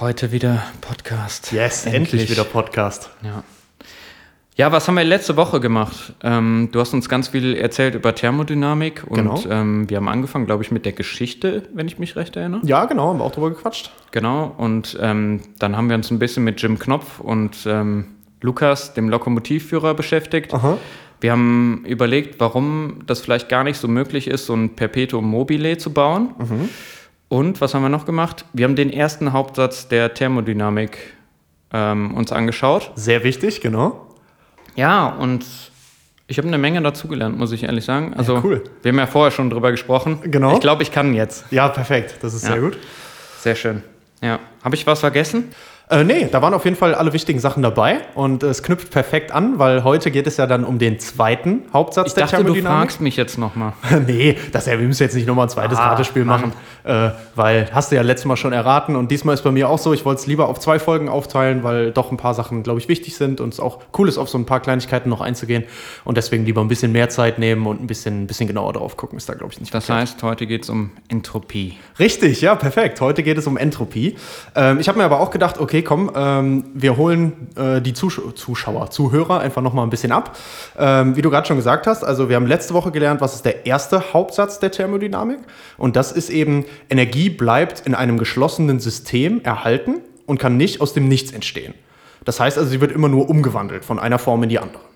Heute wieder Podcast. Yes, endlich, wieder Podcast. Ja. Ja, was haben wir letzte Woche gemacht? Ähm, du hast uns ganz viel erzählt über Thermodynamik und Genau. ähm, wir haben angefangen, glaube ich, mit der Geschichte, wenn ich mich recht erinnere. Ja, genau, haben wir auch drüber gequatscht. Genau, und ähm, dann haben wir uns ein bisschen mit Jim Knopf und ähm, Lukas, dem Lokomotivführer, beschäftigt. Aha. Wir haben überlegt, warum das vielleicht gar nicht so möglich ist, so ein Perpetuum mobile zu bauen. Und was haben wir noch gemacht? Wir haben den ersten Hauptsatz der Thermodynamik ähm, uns angeschaut. Sehr wichtig, genau. Ja, und ich habe eine Menge dazugelernt, muss ich ehrlich sagen. Also, cool. wir haben ja vorher schon drüber gesprochen. Genau. Ich glaube, ich kann jetzt. Ja, perfekt. Das ist Ja. sehr gut. Sehr schön. Ja. Habe ich was vergessen? Äh, nee, da waren auf jeden Fall alle wichtigen Sachen dabei und es knüpft perfekt an, weil heute geht es ja dann um den zweiten Hauptsatz Ich der dachte, du Thermodynamik. fragst mich jetzt nochmal. nee, das, ja, wir müssen jetzt nicht nochmal ein zweites Ah, Ratespiel machen, äh, weil hast du ja letztes Mal schon erraten und diesmal ist bei mir auch so, ich wollte es lieber auf zwei Folgen aufteilen, weil doch ein paar Sachen, glaube ich, wichtig sind und es auch cool ist, auf so ein paar Kleinigkeiten noch einzugehen und deswegen lieber ein bisschen mehr Zeit nehmen und ein bisschen, ein bisschen genauer drauf gucken, ist da, glaube ich, nicht Das verkehrt. heißt, heute geht es um Entropie. Richtig, ja, perfekt. Heute geht es um Entropie. Ähm, ich habe mir aber auch gedacht, okay, komm, ähm, wir holen äh, die Zusch Zuschauer, Zuhörer einfach noch mal ein bisschen ab. Ähm, wie du gerade schon gesagt hast, also wir haben letzte Woche gelernt, was ist der erste Hauptsatz der Thermodynamik. Und das ist eben, Energie bleibt in einem geschlossenen System erhalten und kann nicht aus dem Nichts entstehen. Das heißt also, sie wird immer nur umgewandelt von einer Form in die andere.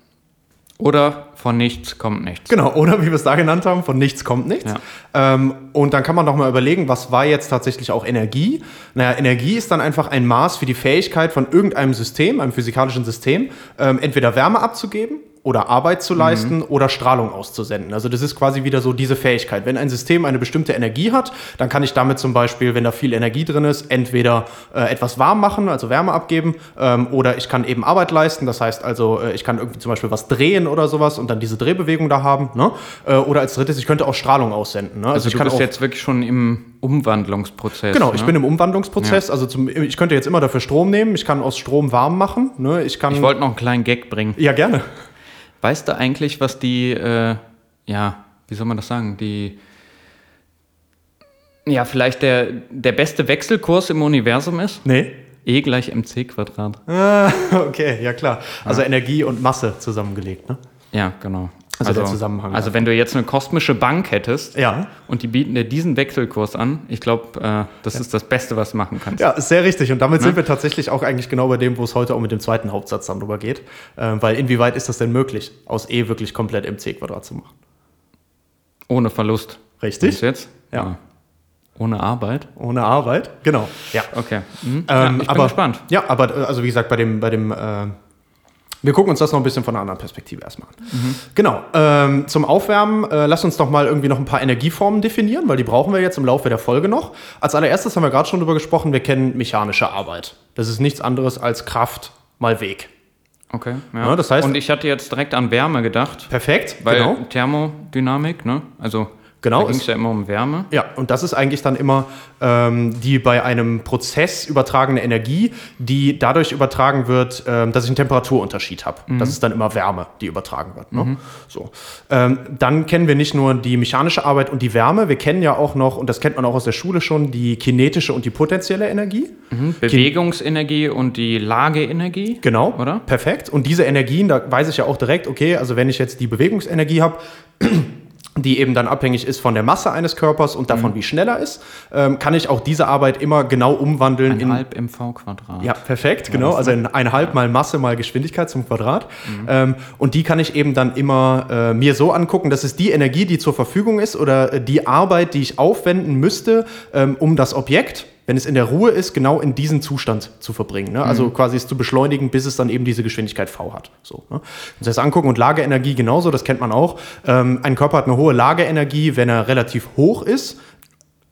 Oder von nichts kommt nichts. Genau, oder wie wir es da genannt haben, von nichts kommt nichts. Ähm, und dann kann man noch mal überlegen, was war jetzt tatsächlich auch Energie? Naja, Energie ist dann einfach ein Maß für die Fähigkeit von irgendeinem System, einem physikalischen System, ähm, entweder Wärme abzugeben oder Arbeit zu leisten oder Strahlung auszusenden. Also das ist quasi wieder so diese Fähigkeit. Wenn ein System eine bestimmte Energie hat, dann kann ich damit zum Beispiel, wenn da viel Energie drin ist, entweder äh, etwas warm machen, also Wärme abgeben, ähm, oder ich kann eben Arbeit leisten. Das heißt also, äh, ich kann irgendwie zum Beispiel was drehen oder sowas und dann diese Drehbewegung da haben. Ne? Äh, oder als drittes, ich könnte auch Strahlung aussenden. Ne? Also ich du kann bist jetzt wirklich schon im Umwandlungsprozess. Genau, ne? ich bin im Umwandlungsprozess. Also zum, ich könnte jetzt immer dafür Strom nehmen. Ich kann aus Strom warm machen. Ne? Ich kann. Ich wollte noch einen kleinen Gag bringen. ja, gerne. Weißt du eigentlich, was die, äh, ja, wie soll man das sagen, die, ja, vielleicht der, der beste Wechselkurs im Universum ist? Nee. E gleich mc Quadrat. Ah, okay, ja klar. Also Energie und Masse zusammengelegt, ne? Ja, genau. Also der Zusammenhang. Also wenn du jetzt eine kosmische Bank hättest Ja. und die bieten dir diesen Wechselkurs an, ich glaube, äh, das ist das Beste, was du machen kannst. Ja, sehr richtig. Und damit sind wir tatsächlich auch eigentlich genau bei dem, wo es heute auch mit dem zweiten Hauptsatz dann drüber geht. Ähm, weil inwieweit ist das denn möglich, aus E wirklich komplett mc Quadrat zu machen? Ohne Verlust. Richtig? Jetzt? Ja. Ohne Arbeit? Ohne Arbeit? Genau. Ja. Okay. Mhm. Ähm, ja, ich bin aber, gespannt. Ja, aber äh, also wie gesagt, bei dem, bei dem, äh, wir gucken uns das noch ein bisschen von einer anderen Perspektive erstmal an. Mhm. Genau. Ähm, zum Aufwärmen, äh, lass uns doch mal irgendwie noch ein paar Energieformen definieren, weil die brauchen wir jetzt im Laufe der Folge noch. Als allererstes haben wir gerade schon drüber gesprochen, wir kennen mechanische Arbeit. Das ist nichts anderes als Kraft mal Weg. Okay. Ja. Ja, das heißt- Und ich hatte jetzt direkt an Wärme gedacht. Perfekt, Weil genau. Thermodynamik, ne? Also Genau, da ging es ja immer um Wärme. Ja, und das ist eigentlich dann immer ähm, die bei einem Prozess übertragene Energie, die dadurch übertragen wird, ähm, dass ich einen Temperaturunterschied habe. Das ist dann immer Wärme, die übertragen wird. Ne? So. Ähm, dann kennen wir nicht nur die mechanische Arbeit und die Wärme, wir kennen ja auch noch, und das kennt man auch aus der Schule schon, die kinetische und die potenzielle Energie. Bewegungsenergie und die Lageenergie. Genau, Oder? Perfekt. Und diese Energien, da weiß ich ja auch direkt, okay, also wenn ich jetzt die Bewegungsenergie habe, die eben dann abhängig ist von der Masse eines Körpers und davon, wie schnell er ist, ähm, kann ich auch diese Arbeit immer genau umwandeln Ein in. halb mv Quadrat. Ja, perfekt, genau. Also in eineinhalb mal Masse mal Geschwindigkeit zum Quadrat. Ähm, und die kann ich eben dann immer äh, mir so angucken, das ist die Energie, die zur Verfügung ist oder äh, die Arbeit, die ich aufwenden müsste, ähm, um das Objekt, wenn es in der Ruhe ist, genau in diesen Zustand zu verbringen. Ne? Also quasi es zu beschleunigen, bis es dann eben diese Geschwindigkeit v hat. So, ne? Und das angucken und Lageenergie genauso, das kennt man auch. Ähm, ein Körper hat eine hohe Lageenergie, wenn er relativ hoch ist.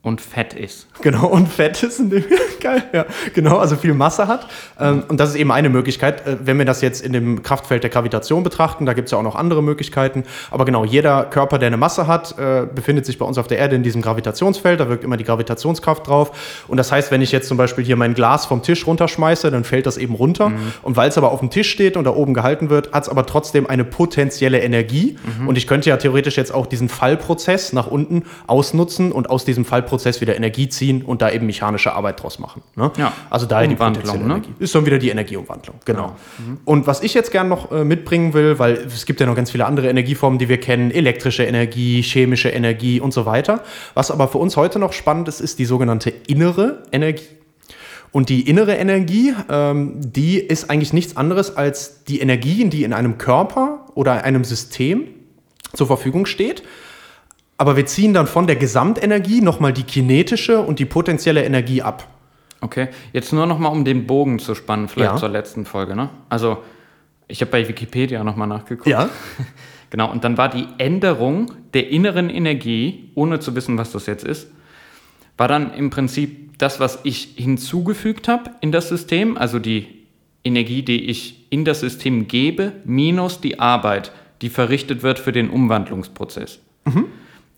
Und fett ist. Genau, und fett ist in dem geil, ja, genau, also viel Masse hat. Ähm, und das ist eben eine Möglichkeit, äh, wenn wir das jetzt in dem Kraftfeld der Gravitation betrachten, da gibt es ja auch noch andere Möglichkeiten. Aber genau, jeder Körper, der eine Masse hat, äh, befindet sich bei uns auf der Erde in diesem Gravitationsfeld, da wirkt immer die Gravitationskraft drauf. Und das heißt, wenn ich jetzt zum Beispiel hier mein Glas vom Tisch runterschmeiße, dann fällt das eben runter. Mhm. Und weil es aber auf dem Tisch steht und da oben gehalten wird, hat es aber trotzdem eine potenzielle Energie. Mhm. Und ich könnte ja theoretisch jetzt auch diesen Fallprozess nach unten ausnutzen und aus diesem Fallprozess Prozess wieder Energie ziehen und da eben mechanische Arbeit draus machen. Ne? Ja. Also daher die potenzielle ne? Energie. Ist dann wieder die Energieumwandlung, genau. Ja. Mhm. Und was ich jetzt gerne noch äh, mitbringen will, weil es gibt ja noch ganz viele andere Energieformen, die wir kennen, elektrische Energie, chemische Energie und so weiter. Was aber für uns heute noch spannend ist, ist die sogenannte innere Energie. Und die innere Energie, ähm, die ist eigentlich nichts anderes als die Energien, die in einem Körper oder einem System zur Verfügung steht aber wir ziehen dann von der Gesamtenergie nochmal die kinetische und die potenzielle Energie ab. Okay, jetzt nur nochmal, um den Bogen zu spannen, vielleicht ja. zur letzten Folge. Ne? Also, ich habe bei Wikipedia nochmal nachgeguckt. Ja. genau, und dann war die Änderung der inneren Energie, ohne zu wissen, was das jetzt ist, war dann im Prinzip das, was ich hinzugefügt habe in das System, also die Energie, die ich in das System gebe, minus die Arbeit, die verrichtet wird für den Umwandlungsprozess. Mhm.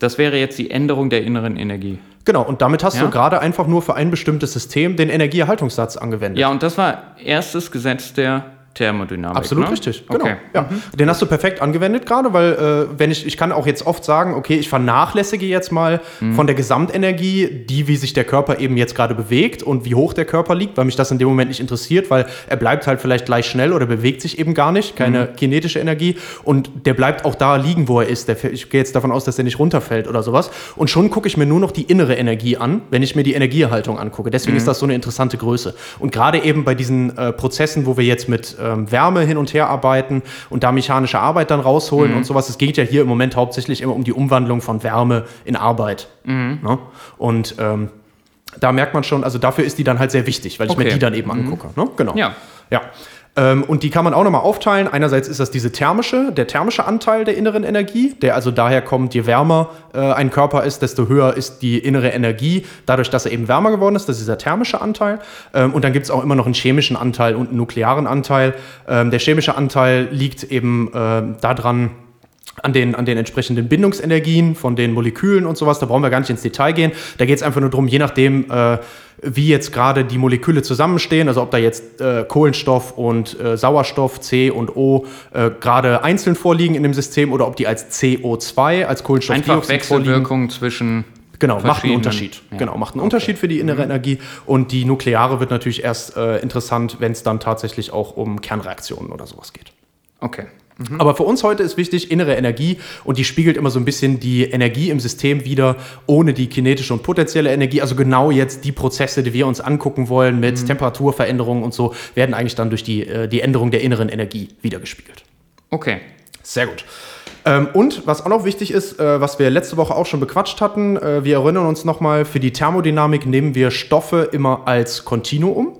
Das wäre jetzt die Änderung der inneren Energie. Genau, und damit hast ja? du gerade einfach nur für ein bestimmtes System den Energieerhaltungssatz angewendet. Ja, und das war erstes Gesetz der Thermodynamik. Absolut ne? richtig, genau. Okay. Ja. Mhm. Den hast du perfekt angewendet gerade, weil äh, wenn ich, ich kann auch jetzt oft sagen, okay, ich vernachlässige jetzt mal mhm. von der Gesamtenergie, die, wie sich der Körper eben jetzt gerade bewegt und wie hoch der Körper liegt, weil mich das in dem Moment nicht interessiert, weil er bleibt halt vielleicht gleich schnell oder bewegt sich eben gar nicht, keine mhm. kinetische Energie und der bleibt auch da liegen, wo er ist. Der, ich gehe jetzt davon aus, dass er nicht runterfällt oder sowas. Und schon gucke ich mir nur noch die innere Energie an, wenn ich mir die Energieerhaltung angucke. Deswegen mhm. ist das so eine interessante Größe. Und gerade eben bei diesen äh, Prozessen, wo wir jetzt mit ähm, Wärme hin und her arbeiten und da mechanische Arbeit dann rausholen mhm. und sowas. Es geht ja hier im Moment hauptsächlich immer um die Umwandlung von Wärme in Arbeit. Mhm. Ne? Und ähm, da merkt man schon, also dafür ist die dann halt sehr wichtig, weil ich okay. mir die dann eben mhm. angucke. Ne? Genau. Ja. ja. Ähm, und die kann man auch nochmal aufteilen. Einerseits ist das diese thermische, der thermische Anteil der inneren Energie, der also daher kommt, je wärmer äh, ein Körper ist, desto höher ist die innere Energie, dadurch, dass er eben wärmer geworden ist. Das ist dieser thermische Anteil. Ähm, und dann gibt es auch immer noch einen chemischen Anteil und einen nuklearen Anteil. Ähm, der chemische Anteil liegt eben äh, daran, an den, an den entsprechenden Bindungsenergien von den Molekülen und sowas. Da brauchen wir gar nicht ins Detail gehen. Da geht es einfach nur darum, je nachdem, äh, wie jetzt gerade die Moleküle zusammenstehen, also ob da jetzt äh, Kohlenstoff und äh, Sauerstoff, C und O, äh, gerade einzeln vorliegen in dem System oder ob die als CO2, als Kohlenstoffdioxid Einfach Wechselwirkung zwischen Genau, macht einen Unterschied. Ja. Genau, macht einen okay. Unterschied für die innere mhm. Energie. Und die nukleare wird natürlich erst äh, interessant, wenn es dann tatsächlich auch um Kernreaktionen oder sowas geht. Okay. Mhm. Aber für uns heute ist wichtig innere Energie und die spiegelt immer so ein bisschen die Energie im System wieder, ohne die kinetische und potenzielle Energie. Also genau jetzt die Prozesse, die wir uns angucken wollen mit mhm. Temperaturveränderungen und so, werden eigentlich dann durch die, äh, die Änderung der inneren Energie wiedergespiegelt. Okay. Sehr gut. Ähm, und was auch noch wichtig ist, äh, was wir letzte Woche auch schon bequatscht hatten, äh, wir erinnern uns nochmal, für die Thermodynamik nehmen wir Stoffe immer als Kontinuum.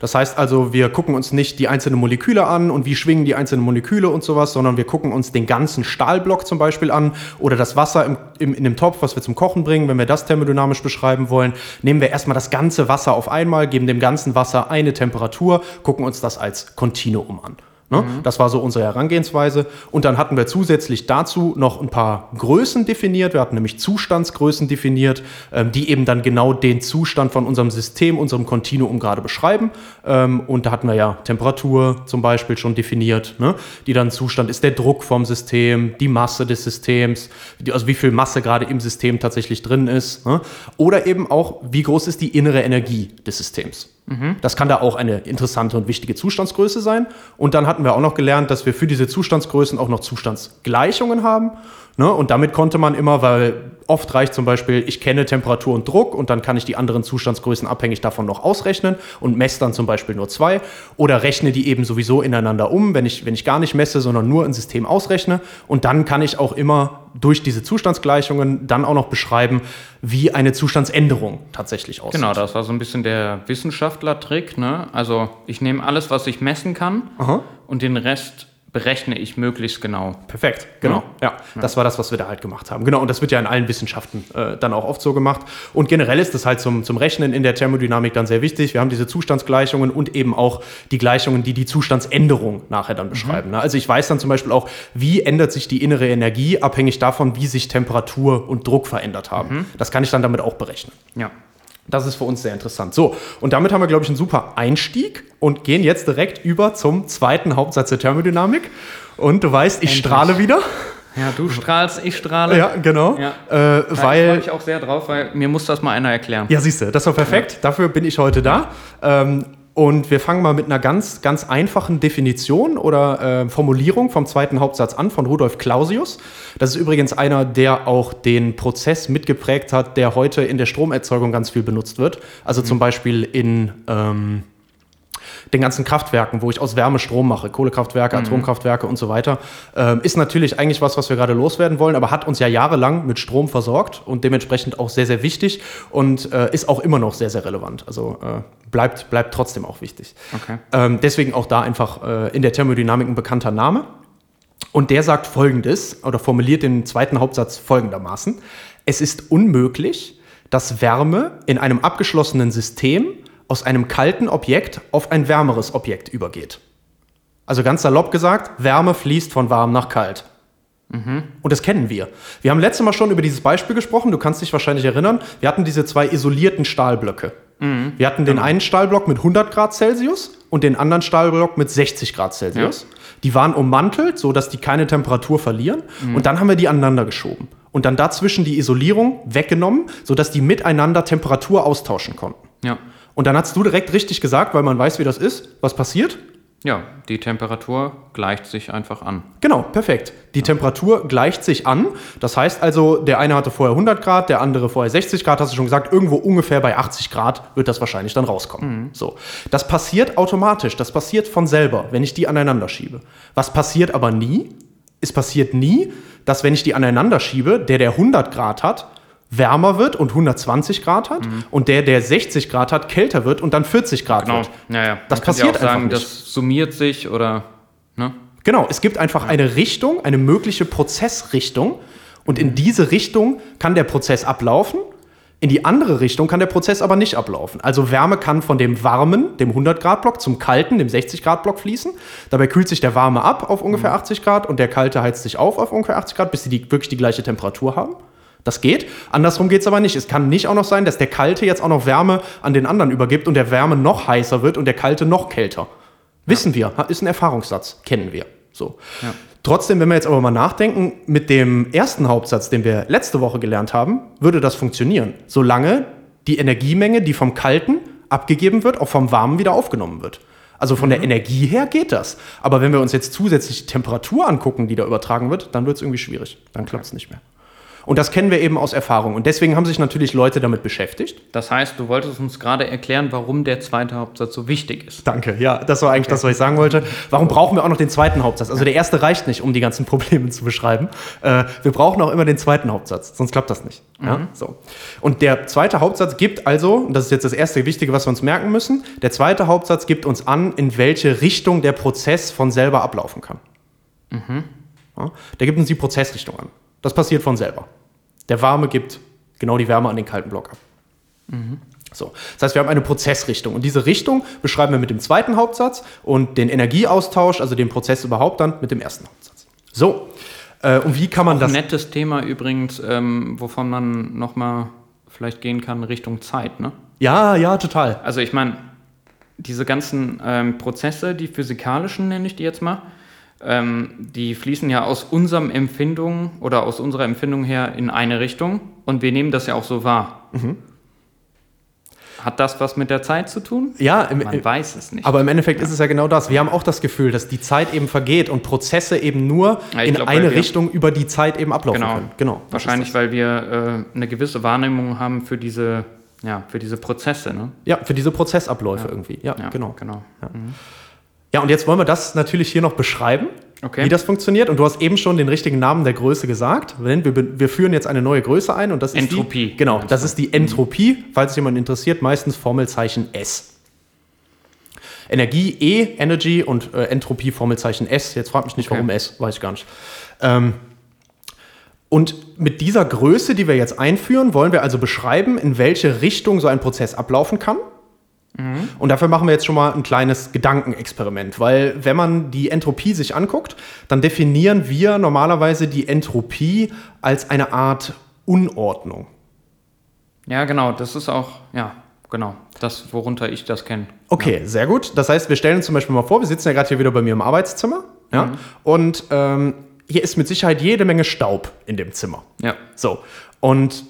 Das heißt also, wir gucken uns nicht die einzelnen Moleküle an und wie schwingen die einzelnen Moleküle und sowas, sondern wir gucken uns den ganzen Stahlblock zum Beispiel an oder das Wasser im, im, in dem Topf, was wir zum Kochen bringen. Wenn wir das thermodynamisch beschreiben wollen, nehmen wir erstmal das ganze Wasser auf einmal, geben dem ganzen Wasser eine Temperatur, gucken uns das als Kontinuum an. Ne? Mhm. Das war so unsere Herangehensweise. Und dann hatten wir zusätzlich dazu noch ein paar Größen definiert. Wir hatten nämlich Zustandsgrößen definiert, ähm, die eben dann genau den Zustand von unserem System, unserem Kontinuum gerade beschreiben. Ähm, und da hatten wir ja Temperatur zum Beispiel schon definiert, ne? die dann Zustand ist der Druck vom System, die Masse des Systems, also wie viel Masse gerade im System tatsächlich drin ist. Ne? Oder eben auch, wie groß ist die innere Energie des Systems. Mhm. Das kann da auch eine interessante und wichtige Zustandsgröße sein. Und dann hatten wir auch noch gelernt, dass wir für diese Zustandsgrößen auch noch Zustandsgleichungen haben. Ne? Und damit konnte man immer, weil oft reicht zum Beispiel, ich kenne Temperatur und Druck und dann kann ich die anderen Zustandsgrößen abhängig davon noch ausrechnen und messe dann zum Beispiel nur zwei oder rechne die eben sowieso ineinander um, wenn ich, wenn ich gar nicht messe, sondern nur ein System ausrechne. Und dann kann ich auch immer durch diese Zustandsgleichungen dann auch noch beschreiben, wie eine Zustandsänderung tatsächlich aussieht. Genau, das war so ein bisschen der Wissenschaftler-Trick. Ne? Also ich nehme alles, was ich messen kann Aha. und den Rest berechne ich möglichst genau. Perfekt, genau. Ja, ja, das war das, was wir da halt gemacht haben. Genau, und das wird ja in allen Wissenschaften äh, dann auch oft so gemacht. Und generell ist das halt zum, zum Rechnen in der Thermodynamik dann sehr wichtig. Wir haben diese Zustandsgleichungen und eben auch die Gleichungen, die die Zustandsänderung nachher dann beschreiben. Mhm. Also ich weiß dann zum Beispiel auch, wie ändert sich die innere Energie abhängig davon, wie sich Temperatur und Druck verändert haben. Mhm. Das kann ich dann damit auch berechnen. Ja. Das ist für uns sehr interessant. So, und damit haben wir, glaube ich, einen super Einstieg und gehen jetzt direkt über zum zweiten Hauptsatz der Thermodynamik. Und du weißt, ich Endlich. strahle wieder. Ja, du strahlst, ich strahle. Ja, genau. Ja. Äh, weil, freue mich auch sehr drauf, weil mir muss das mal einer erklären. Ja, siehst du, das war perfekt. Ja. Dafür bin ich heute da. Ähm, und wir fangen mal mit einer ganz, ganz einfachen Definition oder äh, Formulierung vom zweiten Hauptsatz an von Rudolf Clausius. Das ist übrigens einer, der auch den Prozess mitgeprägt hat, der heute in der Stromerzeugung ganz viel benutzt wird. Also mhm. zum Beispiel in ähm, den ganzen Kraftwerken, wo ich aus Wärme Strom mache, Kohlekraftwerke, mhm. Atomkraftwerke und so weiter, äh, ist natürlich eigentlich was, was wir gerade loswerden wollen, aber hat uns ja jahrelang mit Strom versorgt und dementsprechend auch sehr, sehr wichtig und äh, ist auch immer noch sehr, sehr relevant. Also äh, bleibt, bleibt trotzdem auch wichtig. Okay. Ähm, deswegen auch da einfach äh, in der Thermodynamik ein bekannter Name. Und der sagt folgendes oder formuliert den zweiten Hauptsatz folgendermaßen: Es ist unmöglich, dass Wärme in einem abgeschlossenen System aus einem kalten Objekt auf ein wärmeres Objekt übergeht. Also ganz salopp gesagt, Wärme fließt von warm nach kalt. Mhm. Und das kennen wir. Wir haben letztes Mal schon über dieses Beispiel gesprochen, du kannst dich wahrscheinlich erinnern. Wir hatten diese zwei isolierten Stahlblöcke. Mhm. Wir hatten den genau. einen Stahlblock mit 100 Grad Celsius und den anderen Stahlblock mit 60 Grad Celsius. Ja. Die waren ummantelt, sodass die keine Temperatur verlieren. Mhm. Und dann haben wir die aneinander geschoben. Und dann dazwischen die Isolierung weggenommen, sodass die miteinander Temperatur austauschen konnten. Ja. Und dann hast du direkt richtig gesagt, weil man weiß, wie das ist. Was passiert? Ja, die Temperatur gleicht sich einfach an. Genau, perfekt. Die ja. Temperatur gleicht sich an. Das heißt also, der eine hatte vorher 100 Grad, der andere vorher 60 Grad, hast du schon gesagt, irgendwo ungefähr bei 80 Grad wird das wahrscheinlich dann rauskommen. Mhm. So. Das passiert automatisch, das passiert von selber, wenn ich die aneinander schiebe. Was passiert aber nie? Es passiert nie, dass wenn ich die aneinander schiebe, der der 100 Grad hat, wärmer wird und 120 Grad hat mhm. und der, der 60 Grad hat, kälter wird und dann 40 Grad genau. wird. Ja, ja. Das passiert ja auch sagen, Das summiert sich oder. Ne? Genau, es gibt einfach eine Richtung, eine mögliche Prozessrichtung und in diese Richtung kann der Prozess ablaufen. In die andere Richtung kann der Prozess aber nicht ablaufen. Also Wärme kann von dem warmen, dem 100 Grad Block zum kalten, dem 60 Grad Block fließen. Dabei kühlt sich der warme ab auf ungefähr mhm. 80 Grad und der kalte heizt sich auf auf ungefähr 80 Grad, bis sie die, wirklich die gleiche Temperatur haben. Das geht. Andersrum geht es aber nicht. Es kann nicht auch noch sein, dass der Kalte jetzt auch noch Wärme an den anderen übergibt und der Wärme noch heißer wird und der Kalte noch kälter. Wissen wir, ist ein Erfahrungssatz, kennen wir. So. Ja. Trotzdem, wenn wir jetzt aber mal nachdenken, mit dem ersten Hauptsatz, den wir letzte Woche gelernt haben, würde das funktionieren, solange die Energiemenge, die vom Kalten abgegeben wird, auch vom Warmen wieder aufgenommen wird. Also von mhm. der Energie her geht das. Aber wenn wir uns jetzt zusätzlich die Temperatur angucken, die da übertragen wird, dann wird es irgendwie schwierig. Dann okay. klappt es nicht mehr. Und das kennen wir eben aus Erfahrung. Und deswegen haben sich natürlich Leute damit beschäftigt. Das heißt, du wolltest uns gerade erklären, warum der zweite Hauptsatz so wichtig ist. Danke, ja, das war eigentlich okay. das, was ich sagen wollte. Warum brauchen wir auch noch den zweiten Hauptsatz? Also der erste reicht nicht, um die ganzen Probleme zu beschreiben. Äh, wir brauchen auch immer den zweiten Hauptsatz, sonst klappt das nicht. Mhm. Ja? So. Und der zweite Hauptsatz gibt also, und das ist jetzt das erste Wichtige, was wir uns merken müssen, der zweite Hauptsatz gibt uns an, in welche Richtung der Prozess von selber ablaufen kann. Mhm. Ja? Der gibt uns die Prozessrichtung an. Das passiert von selber. Der Warme gibt genau die Wärme an den kalten Block ab. Mhm. So. Das heißt, wir haben eine Prozessrichtung. Und diese Richtung beschreiben wir mit dem zweiten Hauptsatz und den Energieaustausch, also den Prozess überhaupt dann mit dem ersten Hauptsatz. So. Äh, und wie kann man Auch das. Ein nettes Thema übrigens, ähm, wovon man nochmal vielleicht gehen kann, Richtung Zeit, ne? Ja, ja, total. Also ich meine, diese ganzen ähm, Prozesse, die physikalischen nenne ich die jetzt mal, ähm, die fließen ja aus unserem Empfindung oder aus unserer Empfindung her in eine Richtung und wir nehmen das ja auch so wahr. Mhm. Hat das was mit der Zeit zu tun? Ja, im, man weiß es nicht. Aber im Endeffekt ja. ist es ja genau das. Wir haben auch das Gefühl, dass die Zeit eben vergeht und Prozesse eben nur ja, in glaub, eine Richtung über die Zeit eben ablaufen genau, können. Genau. Wahrscheinlich, weil wir äh, eine gewisse Wahrnehmung haben für diese, ja, für diese Prozesse. Ne? Ja, für diese Prozessabläufe ja. irgendwie. Ja, genau. genau. Mhm. Ja, und jetzt wollen wir das natürlich hier noch beschreiben, okay. wie das funktioniert. Und du hast eben schon den richtigen Namen der Größe gesagt. Wir, wir führen jetzt eine neue Größe ein und das ist Entropie. Die, genau, das ist die Entropie, falls jemand interessiert, meistens Formelzeichen S. Energie E, Energy und äh, Entropie Formelzeichen S. Jetzt fragt mich nicht, Okay. warum S, weiß ich gar nicht. Ähm, und mit dieser Größe, die wir jetzt einführen, wollen wir also beschreiben, in welche Richtung so ein Prozess ablaufen kann. Und dafür machen wir jetzt schon mal ein kleines Gedankenexperiment, weil wenn man die Entropie sich anguckt, dann definieren wir normalerweise die Entropie als eine Art Unordnung. Ja, genau, das ist auch, ja, genau, das, worunter ich das kenne. Okay, sehr gut. Das heißt, wir stellen uns zum Beispiel mal vor, wir sitzen ja gerade hier wieder bei mir im Arbeitszimmer, ja, und ähm, hier ist mit Sicherheit jede Menge Staub in dem Zimmer. Ja. So, und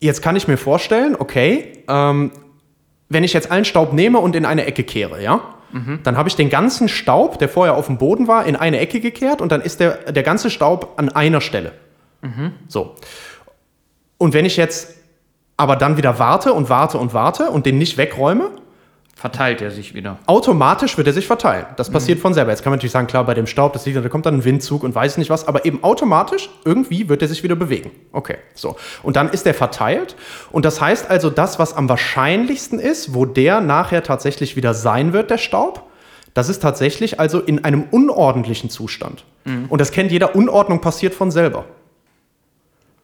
jetzt kann ich mir vorstellen, okay, ähm, wenn ich jetzt allen Staub nehme und in eine Ecke kehre, ja, dann habe ich den ganzen Staub, der vorher auf dem Boden war, in eine Ecke gekehrt und dann ist der, der ganze Staub an einer Stelle. So. Und wenn ich jetzt aber dann wieder warte und warte und warte und den nicht wegräume, Verteilt er sich wieder. automatisch wird er sich verteilen. Das passiert von selber. Jetzt kann man natürlich sagen, klar, bei dem Staub, das liegt, da kommt dann ein Windzug und weiß nicht was, aber eben automatisch, irgendwie wird er sich wieder bewegen. Okay, so. Und dann ist er verteilt. Und das heißt also, das, was am wahrscheinlichsten ist, wo der nachher tatsächlich wieder sein wird, der Staub, das ist tatsächlich also in einem unordentlichen Zustand. Und das kennt jeder, Unordnung passiert von selber.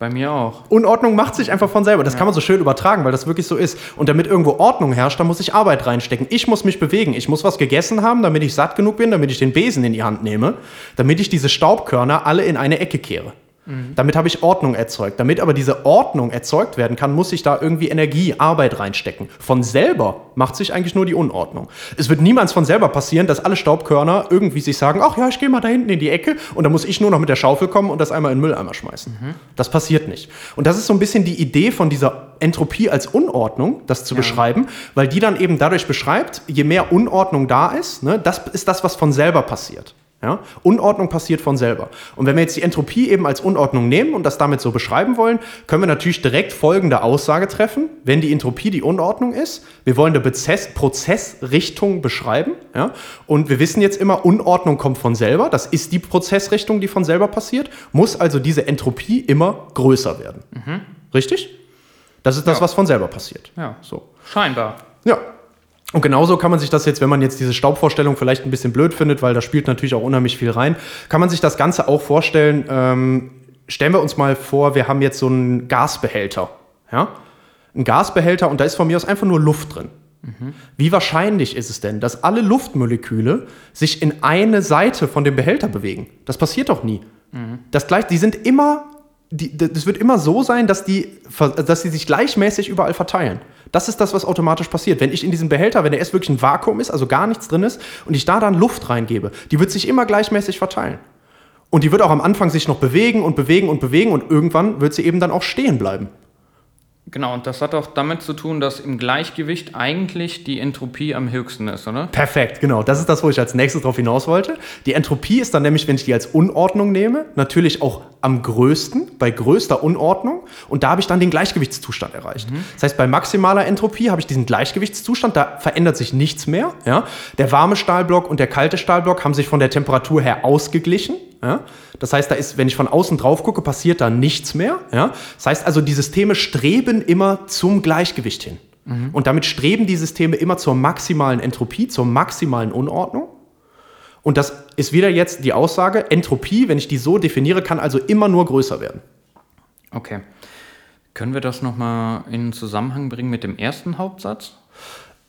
Bei mir auch. Unordnung macht sich einfach von selber. Das kann man so schön übertragen, weil das wirklich so ist. Und damit irgendwo Ordnung herrscht, da muss ich Arbeit reinstecken. Ich muss mich bewegen. Ich muss was gegessen haben, damit ich satt genug bin, damit ich den Besen in die Hand nehme, damit ich diese Staubkörner alle in eine Ecke kehre. Damit habe ich Ordnung erzeugt. Damit aber diese Ordnung erzeugt werden kann, muss ich da irgendwie Energie, Arbeit reinstecken. Von selber macht sich eigentlich nur die Unordnung. Es wird niemals von selber passieren, dass alle Staubkörner irgendwie sich sagen, ach ja, ich gehe mal da hinten in die Ecke und dann muss ich nur noch mit der Schaufel kommen und das einmal in den Mülleimer schmeißen. Das passiert nicht. Und das ist so ein bisschen die Idee von dieser Entropie als Unordnung, das zu beschreiben, weil die dann eben dadurch beschreibt, je mehr Unordnung da ist, ne, das ist das, was von selber passiert. Ja? Unordnung passiert von selber. Und wenn wir jetzt die Entropie eben als Unordnung nehmen und das damit so beschreiben wollen, können wir natürlich direkt folgende Aussage treffen. Wenn die Entropie die Unordnung ist, wir wollen eine Prozess Prozessrichtung beschreiben. Ja? Und wir wissen jetzt immer, Unordnung kommt von selber. Das ist die Prozessrichtung, die von selber passiert. Muss also diese Entropie immer größer werden. Richtig? Das ist das, Ja. was von selber passiert. Ja. So. Scheinbar. Ja. Und genauso kann man sich das jetzt, wenn man jetzt diese Staubvorstellung vielleicht ein bisschen blöd findet, weil da spielt natürlich auch unheimlich viel rein, kann man sich das Ganze auch vorstellen. Ähm, stellen wir uns mal vor, wir haben jetzt so einen Gasbehälter. Ja? Ein Gasbehälter und da ist von mir aus einfach nur Luft drin. Wie wahrscheinlich ist es denn, dass alle Luftmoleküle sich in eine Seite von dem Behälter bewegen? Das passiert doch nie. Das gleich, die sind immer, die, das wird immer so sein, dass die, dass die sich gleichmäßig überall verteilen. Das ist das, was automatisch passiert. Wenn ich in diesem Behälter, wenn der erst wirklich ein Vakuum ist, also gar nichts drin ist, und ich da dann Luft reingebe, die wird sich immer gleichmäßig verteilen. Und die wird auch am Anfang sich noch bewegen und bewegen und bewegen und irgendwann wird sie eben dann auch stehen bleiben. Genau, und das hat auch damit zu tun, dass im Gleichgewicht eigentlich die Entropie am höchsten ist, oder? Perfekt, genau. Das ist das, wo ich als nächstes drauf hinaus wollte. Die Entropie ist dann nämlich, wenn ich die als Unordnung nehme, natürlich auch am größten, bei größter Unordnung. Und da habe ich dann den Gleichgewichtszustand erreicht. Das heißt, bei maximaler Entropie habe ich diesen Gleichgewichtszustand, da verändert sich nichts mehr. Ja? Der warme Stahlblock und der kalte Stahlblock haben sich von der Temperatur her ausgeglichen. Ja? Das heißt, da ist, wenn ich von außen drauf gucke, passiert da nichts mehr. Ja? Das heißt also, die Systeme streben immer zum Gleichgewicht hin. Und damit streben die Systeme immer zur maximalen Entropie, zur maximalen Unordnung. Und das ist wieder jetzt die Aussage, Entropie, wenn ich die so definiere, kann also immer nur größer werden. Okay. Können wir das nochmal in Zusammenhang bringen mit dem ersten Hauptsatz?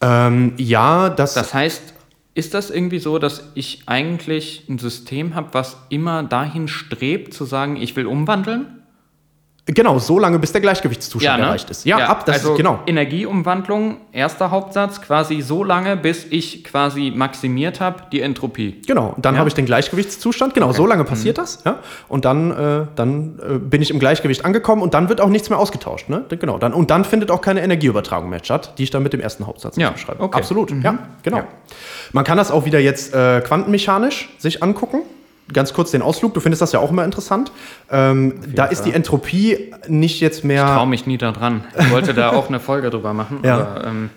Ähm, ja, das, Das heißt, ist das irgendwie so, dass ich eigentlich ein System habe, was immer dahin strebt, zu sagen, ich will umwandeln? Genau, so lange, bis der Gleichgewichtszustand ne? erreicht ist. Ja, ab, das also ist genau. Energieumwandlung, erster Hauptsatz, quasi so lange, bis ich quasi maximiert habe die Entropie. Genau, und dann Ja. habe ich den Gleichgewichtszustand. Genau, so lange passiert das. Ja? Und dann, äh, dann äh, bin ich im Gleichgewicht angekommen und dann wird auch nichts mehr ausgetauscht. Ne? Genau, dann, und dann findet auch keine Energieübertragung mehr statt, die ich dann mit dem ersten Hauptsatz Ja, beschreibe. okay. Absolut, ja, genau. Ja. Man kann das auch wieder jetzt äh, quantenmechanisch sich angucken. Ganz kurz den Ausflug, du findest das ja auch immer interessant. Ähm, da ist die Entropie nicht jetzt mehr. Ich traue mich nie da dran. Ich wollte da auch eine Folge drüber machen, Ja. aber ähm,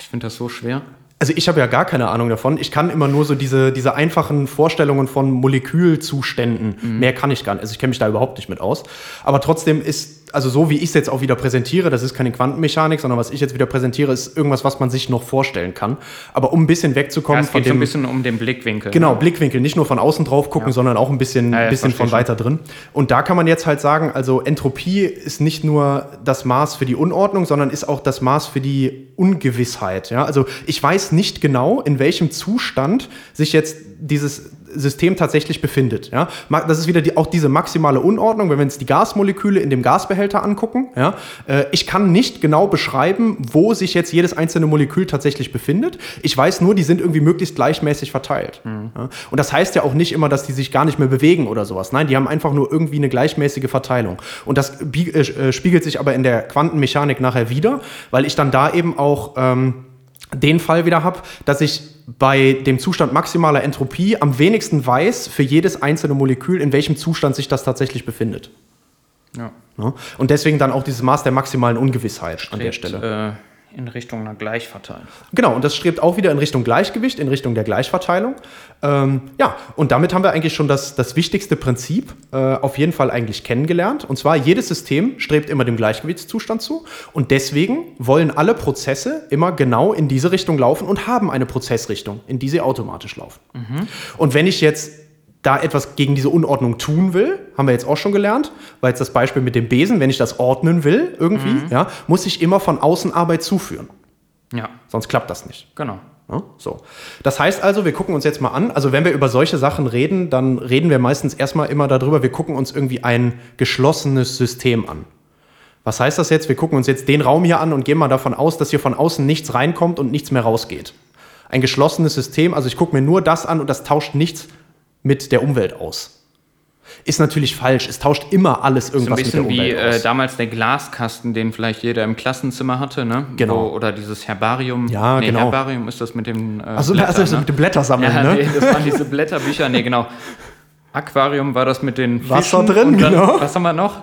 ich finde das so schwer. Also also ich habe ja gar keine Ahnung davon. Ich kann immer nur so diese, diese einfachen Vorstellungen von Molekülzuständen. Mhm. Mehr kann ich gar nicht. Also ich kenne mich da überhaupt nicht mit aus. Aber trotzdem ist also so wie ich es jetzt auch wieder präsentiere, das ist keine Quantenmechanik, sondern was ich jetzt wieder präsentiere, ist irgendwas, was man sich noch vorstellen kann. Aber um ein bisschen wegzukommen ja, es geht von dem, so ein bisschen um den Blickwinkel. Genau, ne? Blickwinkel, nicht nur von außen drauf gucken, ja. sondern auch ein bisschen, ja, bisschen von weiter drin. Und da kann man jetzt halt sagen, also Entropie ist nicht nur das Maß für die Unordnung, sondern ist auch das Maß für die Ungewissheit. Ja? Also ich weiß nicht genau, in welchem Zustand sich jetzt dieses System tatsächlich befindet. Ja? Das ist wieder die, auch diese maximale Unordnung, wenn wir uns die Gasmoleküle in dem Gasbehälter angucken. Ja? Äh, ich kann nicht genau beschreiben, wo sich jetzt jedes einzelne Molekül tatsächlich befindet. Ich weiß nur, die sind irgendwie möglichst gleichmäßig verteilt. Mhm. Ja? Und das heißt ja auch nicht immer, dass die sich gar nicht mehr bewegen oder sowas. Nein, die haben einfach nur irgendwie eine gleichmäßige Verteilung. Und das äh, äh, spiegelt sich aber in der Quantenmechanik nachher wieder, weil ich dann da eben auch ähm, den Fall wieder habe, dass ich bei dem Zustand maximaler Entropie am wenigsten weiß für jedes einzelne Molekül, in welchem Zustand sich das tatsächlich befindet. Ja. Und deswegen dann auch dieses Maß der maximalen Ungewissheit Strebt, an der Stelle. In Richtung einer Gleichverteilung. Genau, und das strebt auch wieder in Richtung Gleichgewicht, in Richtung der Gleichverteilung. Ähm, ja, und damit haben wir eigentlich schon das, das wichtigste Prinzip äh, auf jeden Fall eigentlich kennengelernt. Und zwar, jedes System strebt immer dem Gleichgewichtszustand zu. Und deswegen wollen alle Prozesse immer genau in diese Richtung laufen und haben eine Prozessrichtung, in die sie automatisch laufen. Mhm. Und wenn ich jetzt da etwas gegen diese Unordnung tun will, haben wir jetzt auch schon gelernt, weil jetzt das Beispiel mit dem Besen, wenn ich das ordnen will, irgendwie, mhm. ja, muss ich immer von außen Arbeit zuführen. Ja. Sonst klappt das nicht. Genau. Ja, so. Das heißt also, wir gucken uns jetzt mal an, also wenn wir über solche Sachen reden, dann reden wir meistens erstmal immer darüber, wir gucken uns irgendwie ein geschlossenes System an. Was heißt das jetzt? Wir gucken uns jetzt den Raum hier an und gehen mal davon aus, dass hier von außen nichts reinkommt und nichts mehr rausgeht. Ein geschlossenes System, also ich gucke mir nur das an und das tauscht nichts mit der Umwelt aus. Ist natürlich falsch. Es tauscht immer alles irgendwas so ein bisschen mit der Umwelt wie äh, damals der Glaskasten, den vielleicht jeder im Klassenzimmer hatte, ne? Genau. Wo, oder dieses Herbarium. Ja, nee, genau. Herbarium ist das mit dem äh, also, Blätter, also ne? mit dem Blättersammeln, ja, ne? Nee, das waren diese Blätterbücher. Nee, genau. Aquarium war das mit den Fischen. Wasser drin, dann, genau. Was haben wir noch?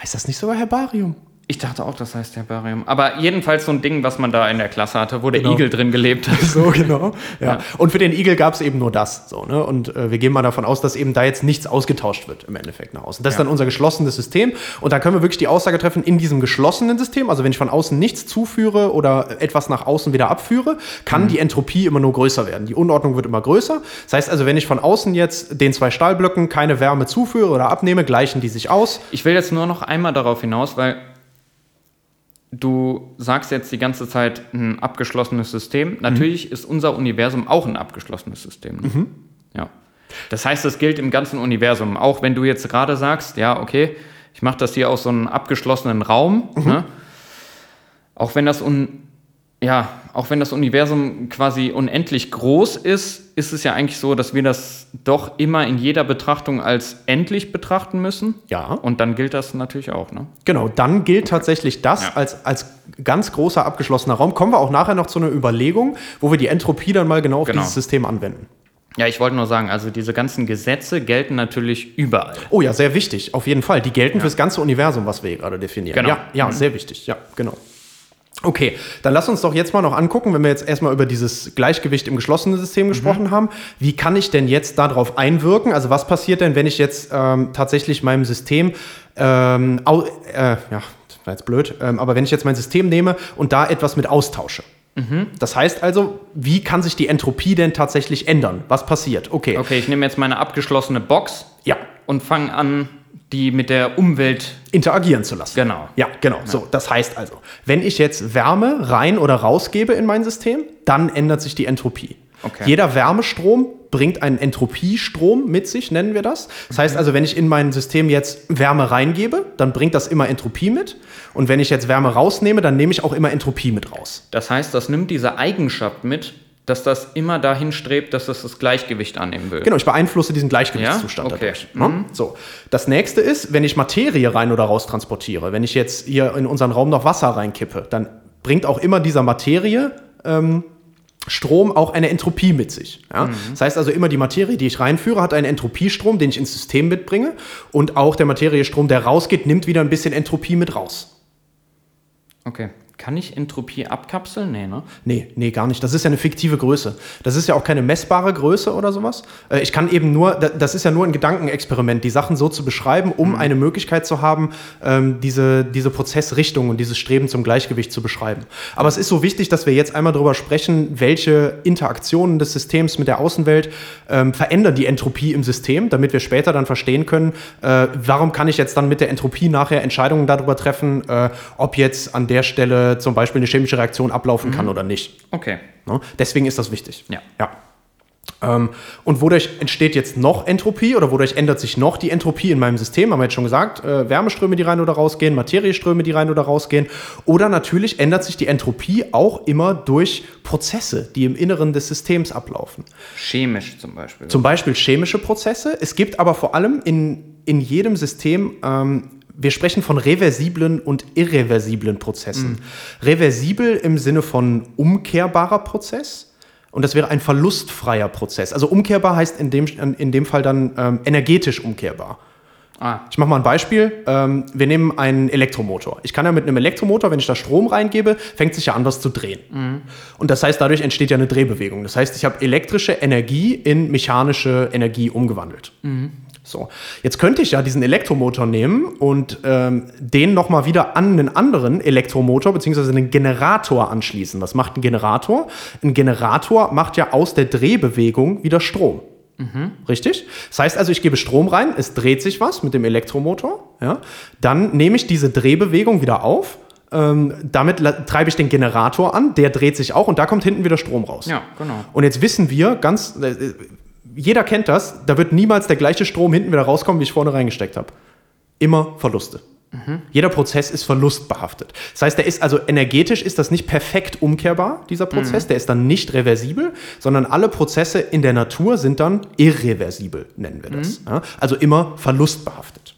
Heißt das nicht sogar Herbarium? Ich dachte auch, das heißt Herbarium. Aber jedenfalls so ein Ding, was man da in der Klasse hatte, wo der genau. Igel drin gelebt hat. So, genau. Ja. ja. Und für den Igel gab es eben nur das. So, ne? Und äh, wir gehen mal davon aus, dass eben da jetzt nichts ausgetauscht wird im Endeffekt nach außen. Das ja. ist dann unser geschlossenes System. Und da können wir wirklich die Aussage treffen, in diesem geschlossenen System, also wenn ich von außen nichts zuführe oder etwas nach außen wieder abführe, kann mhm. die Entropie immer nur größer werden. Die Unordnung wird immer größer. Das heißt also, wenn ich von außen jetzt den zwei Stahlblöcken keine Wärme zuführe oder abnehme, gleichen die sich aus. Ich will jetzt nur noch einmal darauf hinaus, weil du sagst jetzt die ganze Zeit ein abgeschlossenes System. Natürlich mhm. ist unser Universum auch ein abgeschlossenes System. Ne? Mhm. Ja. Das heißt, das gilt im ganzen Universum. Auch wenn du jetzt gerade sagst, ja, okay, ich mache das hier aus so einem abgeschlossenen Raum. Mhm. Ne? Auch wenn das un ja, auch wenn das Universum quasi unendlich groß ist, ist es ja eigentlich so, dass wir das doch immer in jeder Betrachtung als endlich betrachten müssen. Ja. Und dann gilt das natürlich auch, ne? Genau, dann gilt tatsächlich das ja. als, als ganz großer abgeschlossener Raum. Kommen wir auch nachher noch zu einer Überlegung, wo wir die Entropie dann mal genau auf genau. dieses System anwenden. Ja, ich wollte nur sagen, also diese ganzen Gesetze gelten natürlich überall. Oh ja, sehr wichtig, auf jeden Fall. Die gelten ja. fürs ganze Universum, was wir hier gerade definieren. Genau. Ja, ja mhm. sehr wichtig, ja, genau. Okay, dann lass uns doch jetzt mal noch angucken, wenn wir jetzt erstmal über dieses Gleichgewicht im geschlossenen System gesprochen mhm. haben. Wie kann ich denn jetzt darauf einwirken? Also was passiert denn, wenn ich jetzt ähm, tatsächlich meinem System, ähm, äh, ja, das war jetzt blöd, ähm, aber wenn ich jetzt mein System nehme und da etwas mit austausche? Mhm. Das heißt also, wie kann sich die Entropie denn tatsächlich ändern? Was passiert? Okay. Okay, ich nehme jetzt meine abgeschlossene Box. Ja. Und fange an, die mit der Umwelt interagieren zu lassen. Genau. Ja, genau. Ja. So, das heißt also, wenn ich jetzt Wärme rein oder rausgebe in mein System, dann ändert sich die Entropie. Okay. Jeder Wärmestrom bringt einen Entropiestrom mit sich, nennen wir das. Das heißt also, wenn ich in mein System jetzt Wärme reingebe, dann bringt das immer Entropie mit. Und wenn ich jetzt Wärme rausnehme, dann nehme ich auch immer Entropie mit raus. Das heißt, das nimmt diese Eigenschaft mit, dass das immer dahin strebt, dass das das Gleichgewicht annehmen will. Genau, ich beeinflusse diesen Gleichgewichtszustand ja? okay. dadurch. Ne? Mhm. So. Das nächste ist, wenn ich Materie rein oder raus transportiere, wenn ich jetzt hier in unseren Raum noch Wasser reinkippe, dann bringt auch immer dieser Materie ähm, Strom auch eine Entropie mit sich. Ja? Mhm. Das heißt also immer die Materie, die ich reinführe, hat einen Entropiestrom, den ich ins System mitbringe und auch der Materiestrom, der rausgeht, nimmt wieder ein bisschen Entropie mit raus. Okay. Kann ich Entropie abkapseln? Nee, ne? Nee, nee, gar nicht. Das ist ja eine fiktive Größe. Das ist ja auch keine messbare Größe oder sowas. Äh, ich kann eben nur, das ist ja nur ein Gedankenexperiment, die Sachen so zu beschreiben, um mhm. eine Möglichkeit zu haben, ähm, diese, diese Prozessrichtung und dieses Streben zum Gleichgewicht zu beschreiben. Aber es ist so wichtig, dass wir jetzt einmal darüber sprechen, welche Interaktionen des Systems mit der Außenwelt ähm, verändern die Entropie im System, damit wir später dann verstehen können, äh, warum kann ich jetzt dann mit der Entropie nachher Entscheidungen darüber treffen, äh, ob jetzt an der Stelle zum Beispiel eine chemische Reaktion ablaufen mhm. kann oder nicht. Okay. Ne? Deswegen ist das wichtig. Ja. ja. Ähm, und wodurch entsteht jetzt noch Entropie oder wodurch ändert sich noch die Entropie in meinem System? Haben wir jetzt schon gesagt, äh, Wärmeströme, die rein oder rausgehen, Materieströme, die rein oder rausgehen. Oder natürlich ändert sich die Entropie auch immer durch Prozesse, die im Inneren des Systems ablaufen. Chemisch zum Beispiel. Zum Beispiel chemische Prozesse. Es gibt aber vor allem in, in jedem System ähm, wir sprechen von reversiblen und irreversiblen Prozessen. Mhm. Reversibel im Sinne von umkehrbarer Prozess. Und das wäre ein verlustfreier Prozess. Also umkehrbar heißt in dem, in dem Fall dann ähm, energetisch umkehrbar. Ah. Ich mache mal ein Beispiel. Ähm, wir nehmen einen Elektromotor. Ich kann ja mit einem Elektromotor, wenn ich da Strom reingebe, fängt sich ja an, was zu drehen. Mhm. Und das heißt, dadurch entsteht ja eine Drehbewegung. Das heißt, ich habe elektrische Energie in mechanische Energie umgewandelt. Mhm. So, jetzt könnte ich ja diesen Elektromotor nehmen und ähm, den nochmal wieder an einen anderen Elektromotor bzw. einen Generator anschließen. Was macht ein Generator? Ein Generator macht ja aus der Drehbewegung wieder Strom. Mhm. Richtig? Das heißt also, ich gebe Strom rein, es dreht sich was mit dem Elektromotor. Ja? Dann nehme ich diese Drehbewegung wieder auf ähm, damit treibe ich den Generator an, der dreht sich auch und da kommt hinten wieder Strom raus. Ja, genau. Und jetzt wissen wir ganz, äh, jeder kennt das, da wird niemals der gleiche Strom hinten wieder rauskommen, wie ich vorne reingesteckt habe. Immer Verluste. Mhm. Jeder Prozess ist verlustbehaftet. Das heißt, der ist also energetisch ist das nicht perfekt umkehrbar, dieser Prozess, mhm. der ist dann nicht reversibel, sondern alle Prozesse in der Natur sind dann irreversibel, nennen wir das. Mhm. Ja, also immer verlustbehaftet.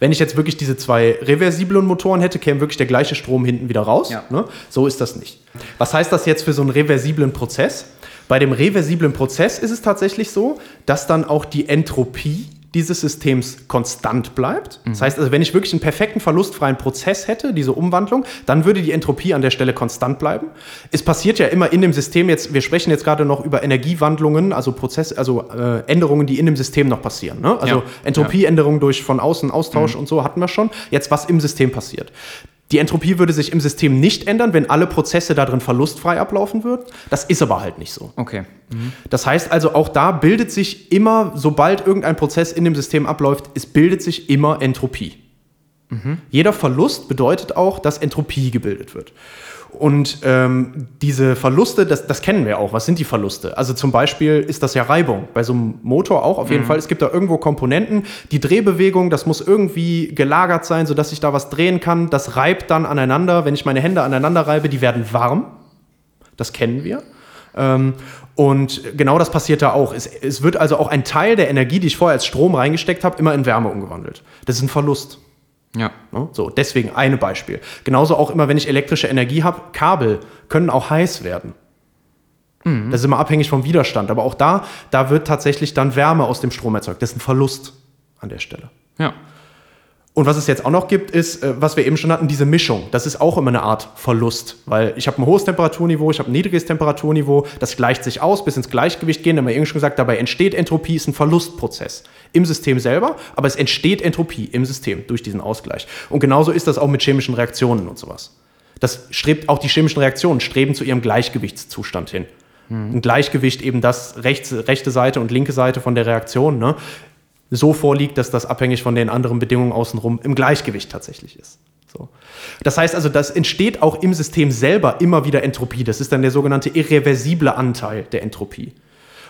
Wenn ich jetzt wirklich diese zwei reversiblen Motoren hätte, käme wirklich der gleiche Strom hinten wieder raus. Ja. Ne? So ist das nicht. Was heißt das jetzt für so einen reversiblen Prozess? Bei dem reversiblen Prozess ist es tatsächlich so, dass dann auch die Entropie dieses Systems konstant bleibt. Mhm. Das heißt also, wenn ich wirklich einen perfekten verlustfreien Prozess hätte, diese Umwandlung, dann würde die Entropie an der Stelle konstant bleiben. Es passiert ja immer in dem System jetzt, wir sprechen jetzt gerade noch über Energiewandlungen, also Prozess, also äh, Änderungen, die in dem System noch passieren. Ne? Also ja. Entropieänderungen durch von außen Austausch mhm. und so hatten wir schon. Jetzt was im System passiert. Die Entropie würde sich im System nicht ändern, wenn alle Prozesse darin verlustfrei ablaufen würden. Das ist aber halt nicht so. Okay. Mhm. Das heißt also, auch da bildet sich immer, sobald irgendein Prozess in dem System abläuft, es bildet sich immer Entropie. Mhm. Jeder Verlust bedeutet auch, dass Entropie gebildet wird. Und ähm, diese Verluste, das, das kennen wir auch. Was sind die Verluste? Also zum Beispiel ist das ja Reibung. Bei so einem Motor auch auf jeden mhm. Fall. Es gibt da irgendwo Komponenten. Die Drehbewegung, das muss irgendwie gelagert sein, sodass ich da was drehen kann. Das reibt dann aneinander. Wenn ich meine Hände aneinander reibe, die werden warm. Das kennen wir. Ähm, und genau das passiert da auch. Es, es wird also auch ein Teil der Energie, die ich vorher als Strom reingesteckt habe, immer in Wärme umgewandelt. Das ist ein Verlust. Ja. Ne? So, deswegen ein Beispiel. Genauso auch immer, wenn ich elektrische Energie habe, Kabel können auch heiß werden. Mhm. Das ist immer abhängig vom Widerstand. Aber auch da, da wird tatsächlich dann Wärme aus dem Strom erzeugt. Das ist ein Verlust an der Stelle. Ja. Und was es jetzt auch noch gibt, ist, äh, was wir eben schon hatten, diese Mischung. Das ist auch immer eine Art Verlust, weil ich habe ein hohes Temperaturniveau, ich habe ein niedriges Temperaturniveau, das gleicht sich aus, bis ins Gleichgewicht gehen. Da haben wir eben schon gesagt, dabei entsteht Entropie, ist ein Verlustprozess im System selber, aber es entsteht Entropie im System durch diesen Ausgleich. Und genauso ist das auch mit chemischen Reaktionen und sowas. Das strebt auch die chemischen Reaktionen streben zu ihrem Gleichgewichtszustand hin. Ein Gleichgewicht eben das rechts, rechte Seite und linke Seite von der Reaktion. Ne? So vorliegt, dass das abhängig von den anderen Bedingungen außenrum im Gleichgewicht tatsächlich ist. So. Das heißt also, das entsteht auch im System selber immer wieder Entropie. Das ist dann der sogenannte irreversible Anteil der Entropie.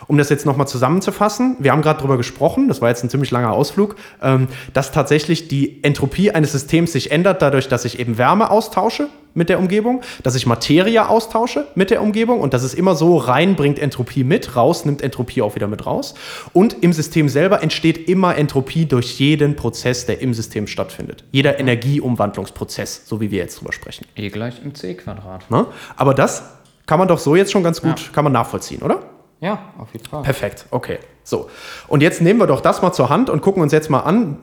Um das jetzt nochmal zusammenzufassen, wir haben gerade darüber gesprochen, das war jetzt ein ziemlich langer Ausflug, ähm, dass tatsächlich die Entropie eines Systems sich ändert dadurch, dass ich eben Wärme austausche mit der Umgebung, dass ich Materie austausche mit der Umgebung und dass es immer so rein bringt Entropie mit, raus nimmt Entropie auch wieder mit raus. Und im System selber entsteht immer Entropie durch jeden Prozess, der im System stattfindet. Jeder Energieumwandlungsprozess, so wie wir jetzt drüber sprechen. E gleich mc Quadrat. Na? Aber das kann man doch so jetzt schon ganz gut, ja. kann man nachvollziehen, oder? Ja, auf jeden Fall. Perfekt, okay. So. Und jetzt nehmen wir doch das mal zur Hand und gucken uns jetzt mal an,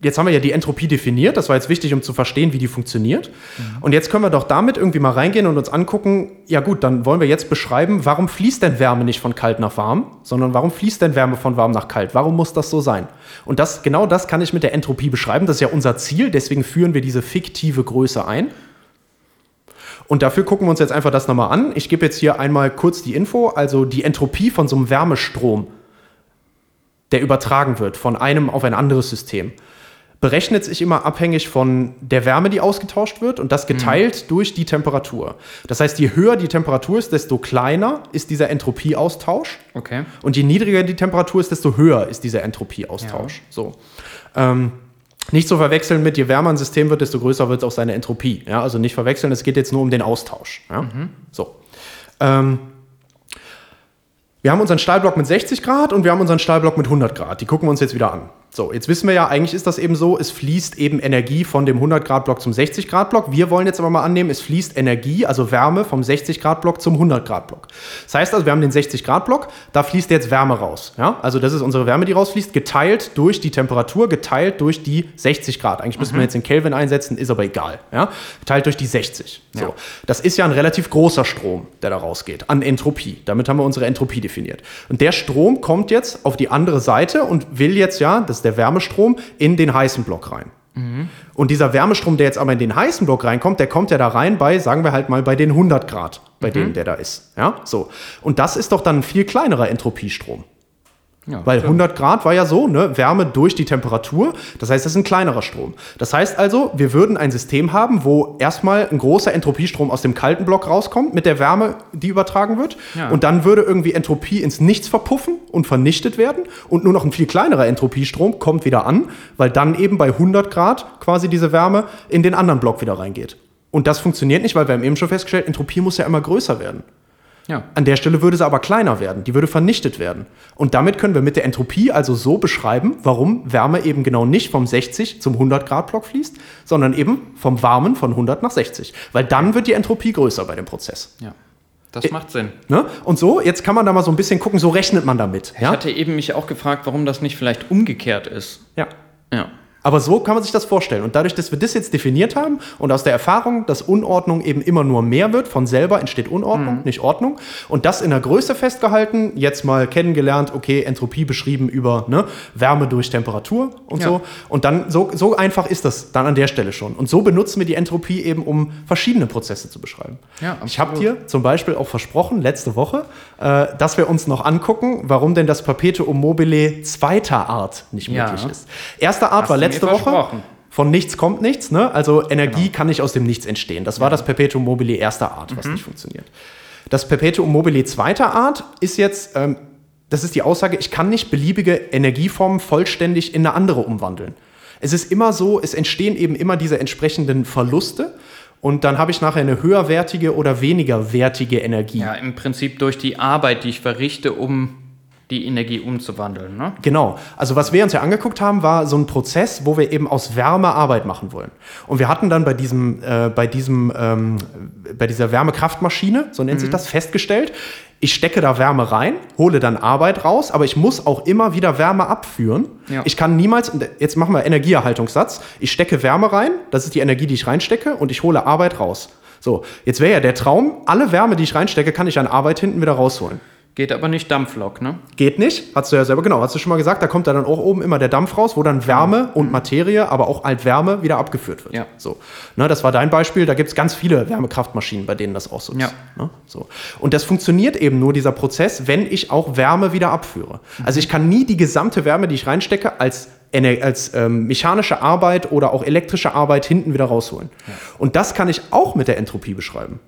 jetzt haben wir ja die Entropie definiert. Das war jetzt wichtig, um zu verstehen, wie die funktioniert. Mhm. Und jetzt können wir doch damit irgendwie mal reingehen und uns angucken, ja gut, dann wollen wir jetzt beschreiben, warum fließt denn Wärme nicht von kalt nach warm, sondern warum fließt denn Wärme von warm nach kalt? Warum muss das so sein? Und das, genau das kann ich mit der Entropie beschreiben. Das ist ja unser Ziel, deswegen führen wir diese fiktive Größe ein. Und dafür gucken wir uns jetzt einfach das nochmal an. Ich gebe jetzt hier einmal kurz die Info, also die Entropie von so einem Wärmestrom, der übertragen wird von einem auf ein anderes System berechnet sich immer abhängig von der Wärme, die ausgetauscht wird und das mhm. geteilt mhm. durch die Temperatur. Das heißt, je höher die Temperatur ist, desto kleiner ist dieser Entropieaustausch. Okay. Und je niedriger die Temperatur ist, desto höher ist dieser Entropieaustausch. Ja. So. Ähm, nicht zu verwechseln mit, je wärmer ein System wird, desto größer wird auch seine Entropie. Ja, also nicht verwechseln, es geht jetzt nur um den Austausch. Ja? Mhm. So. Ähm, wir haben unseren Stahlblock mit 60 Grad und wir haben unseren Stahlblock mit 100 Grad. Die gucken wir uns jetzt wieder an. So, jetzt wissen wir ja, eigentlich ist das eben so, es fließt eben Energie von dem 100-Grad-Block zum 60-Grad-Block. Wir wollen jetzt aber mal annehmen, es fließt Energie, also Wärme vom 60-Grad-Block zum 100-Grad-Block. Das heißt also, wir haben den 60-Grad-Block, da fließt jetzt Wärme raus. Ja? Also das ist unsere Wärme, die rausfließt, geteilt durch die Temperatur, geteilt durch die 60 Grad. Eigentlich mhm. müssen wir jetzt in Kelvin einsetzen, ist aber egal. Ja? Geteilt durch die 60. So. Ja. Das ist ja ein relativ großer Strom, der da rausgeht, an Entropie. Damit haben wir unsere Entropie definiert. Und der Strom kommt jetzt auf die andere Seite und will jetzt ja, das ist der Wärmestrom, in den heißen Block rein. Mhm. Und dieser Wärmestrom, der jetzt aber in den heißen Block reinkommt, der kommt ja da rein bei, sagen wir halt mal, bei den 100 Grad, bei mhm. dem der da ist. Ja, so. Und das ist doch dann ein viel kleinerer Entropiestrom. Ja, Weil klar. 100 Grad war ja so, ne, Wärme durch die Temperatur. Das heißt, das ist ein kleinerer Strom. Das heißt also, wir würden ein System haben, wo erstmal ein großer Entropiestrom aus dem kalten Block rauskommt mit der Wärme, die übertragen wird. Ja. Und dann würde irgendwie Entropie ins Nichts verpuffen und vernichtet werden. Und nur noch ein viel kleinerer Entropiestrom kommt wieder an, weil dann eben bei 100 Grad quasi diese Wärme in den anderen Block wieder reingeht. Und das funktioniert nicht, weil wir haben eben schon festgestellt, Entropie muss ja immer größer werden. Ja. An der Stelle würde sie aber kleiner werden, die würde vernichtet werden. Und damit können wir mit der Entropie also so beschreiben, warum Wärme eben genau nicht vom 60 zum 100 Grad Block fließt, sondern eben vom Warmen von 100 nach 60. Weil dann wird die Entropie größer bei dem Prozess. Ja. Das macht Sinn. Ne? Und so, jetzt kann man da mal so ein bisschen gucken, so rechnet man damit. Ich hatte eben mich auch gefragt, warum das nicht vielleicht umgekehrt ist. Ja. Ja. Aber so kann man sich das vorstellen. Und dadurch, dass wir das jetzt definiert haben und aus der Erfahrung, dass Unordnung eben immer nur mehr wird, von selber entsteht Unordnung, mhm. nicht Ordnung. Und das in der Größe festgehalten, jetzt mal kennengelernt, okay, Entropie beschrieben über ne, Wärme durch Temperatur und ja. so. Und dann, so, so einfach ist das dann an der Stelle schon. Und so benutzen wir die Entropie eben, um verschiedene Prozesse zu beschreiben. Ja, ich habe dir zum Beispiel auch versprochen, letzte Woche, äh, dass wir uns noch angucken, warum denn das Perpetuum mobile zweiter Art nicht möglich ja. ist. Erster Art Hast war letzte letzte Woche. Von nichts kommt nichts, ne? Also Energie genau. kann nicht aus dem Nichts entstehen. Das war das Perpetuum mobile erster Art, was mhm. nicht funktioniert. Das Perpetuum mobile zweiter Art ist jetzt, ähm, das ist die Aussage, ich kann nicht beliebige Energieformen vollständig in eine andere umwandeln. Es ist immer so, es entstehen eben immer diese entsprechenden Verluste. Und dann habe ich nachher eine höherwertige oder weniger wertige Energie. Ja, im Prinzip durch die Arbeit, die ich verrichte, um die Energie umzuwandeln. Ne? Genau. Also was wir uns ja angeguckt haben, war so ein Prozess, wo wir eben aus Wärme Arbeit machen wollen. Und wir hatten dann bei diesem, äh, bei diesem, ähm, bei dieser Wärmekraftmaschine, so nennt mhm. sich das, festgestellt, ich stecke da Wärme rein, hole dann Arbeit raus, aber ich muss auch immer wieder Wärme abführen. Ja. Ich kann niemals, jetzt machen wir Energieerhaltungssatz, ich stecke Wärme rein, das ist die Energie, die ich reinstecke, und ich hole Arbeit raus. So, jetzt wäre ja der Traum, alle Wärme, die ich reinstecke, kann ich an Arbeit hinten wieder rausholen. Geht aber nicht Dampflok, ne? Geht nicht, hast du ja selber, genau, hast du schon mal gesagt, da kommt da dann auch oben immer der Dampf raus, wo dann Wärme und Materie, aber auch Altwärme wieder abgeführt wird. Ja. So. Ne, das war dein Beispiel, da gibt es ganz viele Wärmekraftmaschinen, bei denen das auch so ist. Ja. Ne? So. Und das funktioniert eben nur, dieser Prozess, wenn ich auch Wärme wieder abführe. Also ich kann nie die gesamte Wärme, die ich reinstecke, als als ähm, mechanische Arbeit oder auch elektrische Arbeit hinten wieder rausholen. Ja. Und das kann ich auch mit der Entropie beschreiben.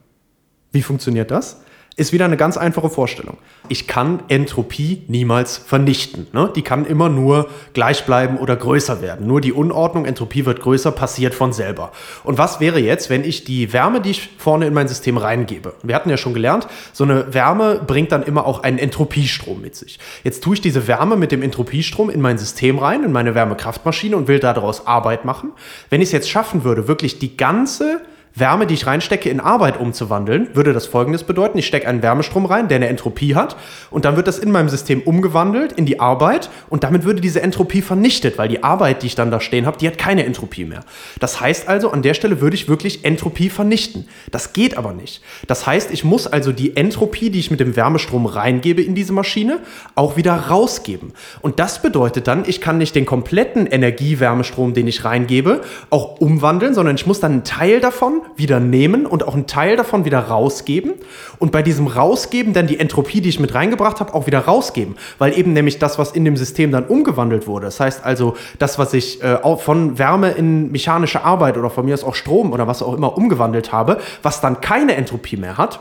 Wie funktioniert das? Ist wieder eine ganz einfache Vorstellung. Ich kann Entropie niemals vernichten. Ne? Die kann immer nur gleich bleiben oder größer werden. Nur die Unordnung, Entropie wird größer, passiert von selber. Und was wäre jetzt, wenn ich die Wärme, die ich vorne in mein System reingebe? Wir hatten ja schon gelernt, so eine Wärme bringt dann immer auch einen Entropiestrom mit sich. Jetzt tue ich diese Wärme mit dem Entropiestrom in mein System rein, in meine Wärmekraftmaschine und will daraus Arbeit machen. Wenn ich es jetzt schaffen würde, wirklich die ganze Wärme, die ich reinstecke, in Arbeit umzuwandeln, würde das folgendes bedeuten. Ich stecke einen Wärmestrom rein, der eine Entropie hat und dann wird das in meinem System umgewandelt in die Arbeit und damit würde diese Entropie vernichtet, weil die Arbeit, die ich dann da stehen habe, die hat keine Entropie mehr. Das heißt also, an der Stelle würde ich wirklich Entropie vernichten. Das geht aber nicht. Das heißt, ich muss also die Entropie, die ich mit dem Wärmestrom reingebe in diese Maschine, auch wieder rausgeben. Und das bedeutet dann, ich kann nicht den kompletten Energiewärmestrom, den ich reingebe, auch umwandeln, sondern ich muss dann einen Teil davon wieder nehmen und auch einen Teil davon wieder rausgeben und bei diesem Rausgeben dann die Entropie, die ich mit reingebracht habe, auch wieder rausgeben, weil eben nämlich das, was in dem System dann umgewandelt wurde, das heißt also das, was ich äh, von Wärme in mechanische Arbeit oder von mir aus auch Strom oder was auch immer umgewandelt habe, was dann keine Entropie mehr hat,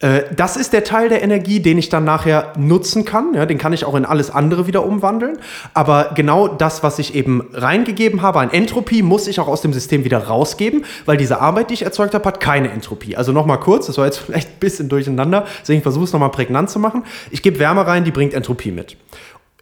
äh, das ist der Teil der Energie, den ich dann nachher nutzen kann. Ja, den kann ich auch in alles andere wieder umwandeln. Aber genau das, was ich eben reingegeben habe an Entropie, muss ich auch aus dem System wieder rausgeben, weil diese Arbeit, die ich erzeugt habe, hat keine Entropie. Also nochmal kurz, das war jetzt vielleicht ein bisschen durcheinander, deswegen versuche ich es nochmal prägnant zu machen. Ich gebe Wärme rein, die bringt Entropie mit.